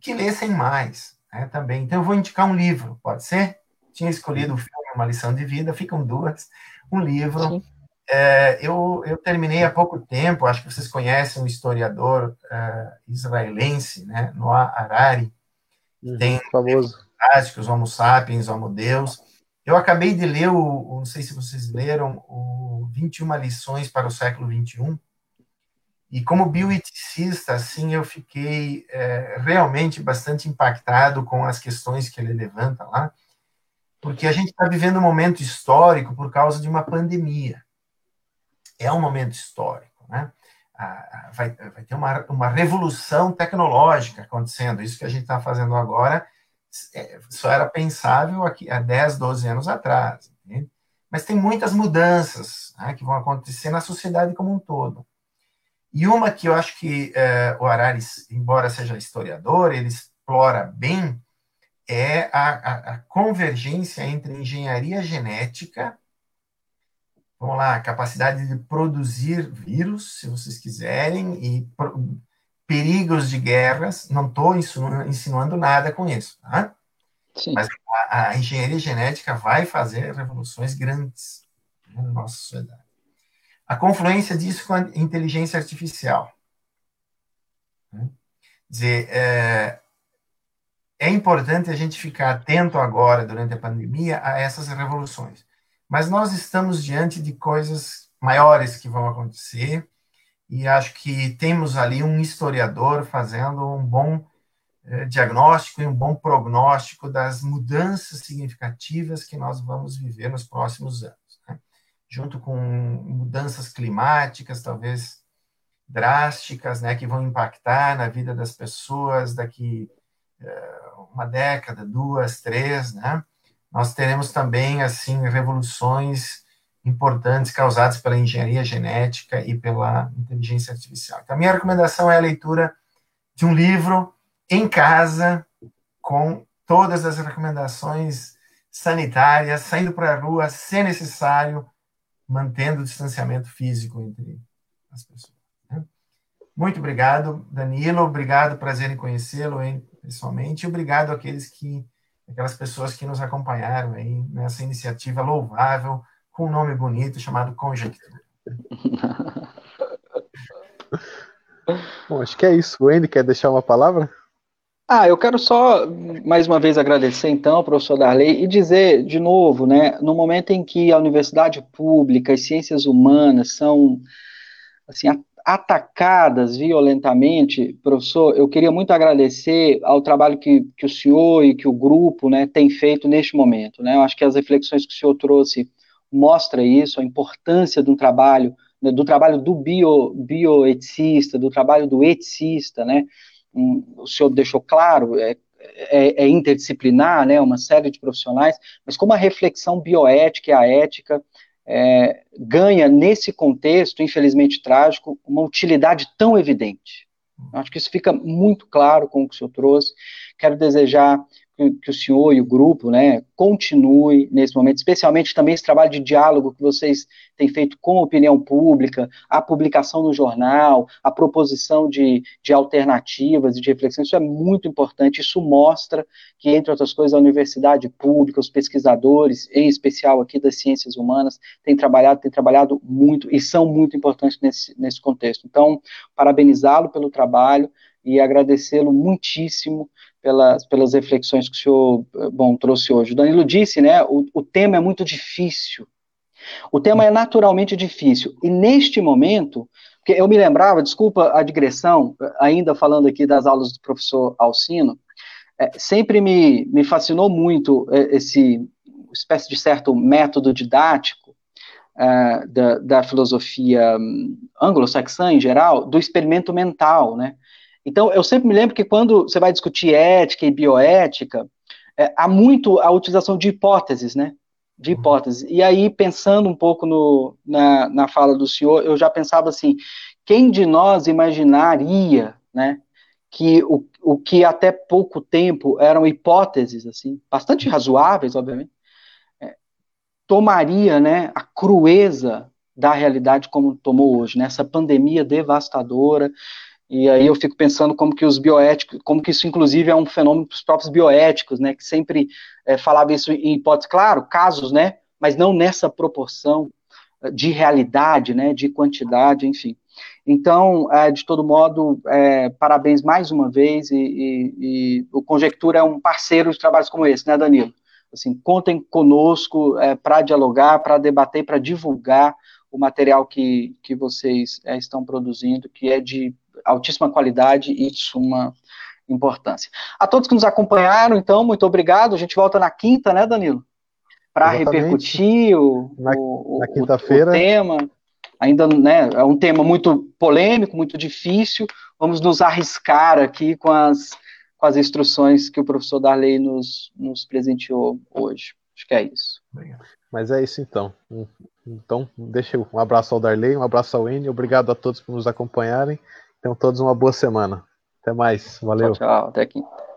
que lessem mais né, também. Então, eu vou indicar um livro, pode ser? Tinha escolhido o filme, uma lição de vida, ficam duas. Um livro. É, eu, eu terminei há pouco tempo, acho que vocês conhecem um historiador uh, israelense, né, Noah Harari, uhum, tem famoso. fantásticos, Homo sapiens, Homo Deus. Eu acabei de ler, o, não sei se vocês leram, o 21 lições para o século 21, e como bioeticista, assim, eu fiquei é, realmente bastante impactado com as questões que ele levanta lá, porque a gente está vivendo um momento histórico por causa de uma pandemia é um momento histórico, né? Vai, vai ter uma, uma revolução tecnológica acontecendo. Isso que a gente está fazendo agora é, só era pensável aqui há 10, 12 anos atrás. Né? Mas tem muitas mudanças né, que vão acontecer na sociedade como um todo. E uma que eu acho que é, o Harari, embora seja historiador, ele explora bem, é a, a, a convergência entre engenharia genética, vamos lá, a capacidade de produzir vírus, se vocês quiserem, e pro, perigos de guerras. Não estou insinuando nada com isso, tá? Sim. Mas a, a, engenharia genética vai fazer revoluções grandes na nossa sociedade. A confluência disso com a inteligência artificial. Né? Dizer, é, é importante a gente ficar atento agora, durante a pandemia, a essas revoluções. Mas nós estamos diante de coisas maiores que vão acontecer, e acho que temos ali um historiador fazendo um bom diagnóstico e um bom prognóstico das mudanças significativas que nós vamos viver nos próximos anos, né? junto com mudanças climáticas, talvez drásticas, né, que vão impactar na vida das pessoas daqui uh, uma década, duas, três, né? Nós teremos também assim revoluções importantes causadas pela engenharia genética e pela inteligência artificial. Então, a minha recomendação é a leitura de um livro em casa, com todas as recomendações sanitárias, saindo para a rua se necessário, mantendo o distanciamento físico entre as pessoas. Né? Muito obrigado, Danilo. Obrigado, prazer em conhecê-lo pessoalmente. Obrigado àqueles que, aquelas pessoas que nos acompanharam aí nessa iniciativa louvável com um nome bonito chamado Conjectura. <laughs> Bom, acho que é isso. O Andy quer deixar uma palavra? Ah, eu quero só mais uma vez agradecer então ao professor Darley e dizer de novo, né, no momento em que a universidade pública, as ciências humanas são assim atacadas violentamente, professor, eu queria muito agradecer ao trabalho que, que o senhor e que o grupo, né, tem feito neste momento, né? Eu acho que as reflexões que o senhor trouxe mostra isso, a importância do trabalho, né, do trabalho do bio, bioeticista, do trabalho do eticista, né? O senhor deixou claro, é, é, é, interdisciplinar, né? Uma série de profissionais, mas como a reflexão bioética e a ética é, ganha nesse contexto, infelizmente trágico, uma utilidade tão evidente. Acho que isso fica muito claro com o que o senhor trouxe. Quero desejar que, o senhor e o grupo, né, continue nesse momento, especialmente também esse trabalho de diálogo que vocês têm feito com a opinião pública, a publicação no jornal, a proposição de, de alternativas e de reflexão, isso é muito importante, isso mostra que, entre outras coisas, a universidade pública, os pesquisadores, em especial aqui das ciências humanas, têm trabalhado, têm trabalhado muito e são muito importantes nesse, nesse contexto. Então, parabenizá-lo pelo trabalho e agradecê-lo muitíssimo pelas, pelas reflexões que o senhor, eh, bom, trouxe hoje. O Danilo disse, né, o, o tema é muito difícil. O tema é naturalmente difícil. E neste momento, porque eu me lembrava, desculpa a digressão, ainda falando aqui das aulas do professor Alcino, é, sempre me, me fascinou muito eh, esse espécie de certo método didático é, da, da filosofia hum, anglo-saxã em geral, do experimento mental, né? Então, eu sempre me lembro que quando você vai discutir ética e bioética, é, há muito a utilização de hipóteses, né? De uhum. hipóteses. E aí, pensando um pouco no, na, na fala do senhor, eu já pensava assim: quem de nós imaginaria, né? Que o, o que até pouco tempo eram hipóteses, assim, bastante razoáveis, obviamente, é, tomaria, né, a crueza da realidade como tomou hoje, nessa né, pandemia devastadora, e aí eu fico pensando como que os bioéticos, como que isso inclusive é um fenômeno para os próprios bioéticos, né, que sempre é, falava isso em hipótese, claro, casos, né, mas não nessa proporção eh, de realidade, né, de quantidade, enfim. Então, é, de todo modo, é, parabéns mais uma vez, e, e, e, o Conjectura é um parceiro de trabalhos como esse, né, Danilo? Assim, contem conosco é, para dialogar, para debater, para divulgar o material que, que vocês estão produzindo, que é de altíssima qualidade e de suma importância. A todos que nos acompanharam, então, muito obrigado. A gente volta na quinta, né, Danilo? Para repercutir o, na, na quinta-feira. o tema. Ainda né, é um tema muito polêmico, muito difícil. Vamos nos arriscar aqui com as, com as instruções que o professor Darley nos, nos presenteou hoje. Acho que é isso. Mas é isso então. Então, deixa eu, um abraço ao Darley, um abraço ao Eni. obrigado a todos por nos acompanharem. Tenham todos uma boa semana. Até mais. Valeu. Tchau, tchau. Até quinta.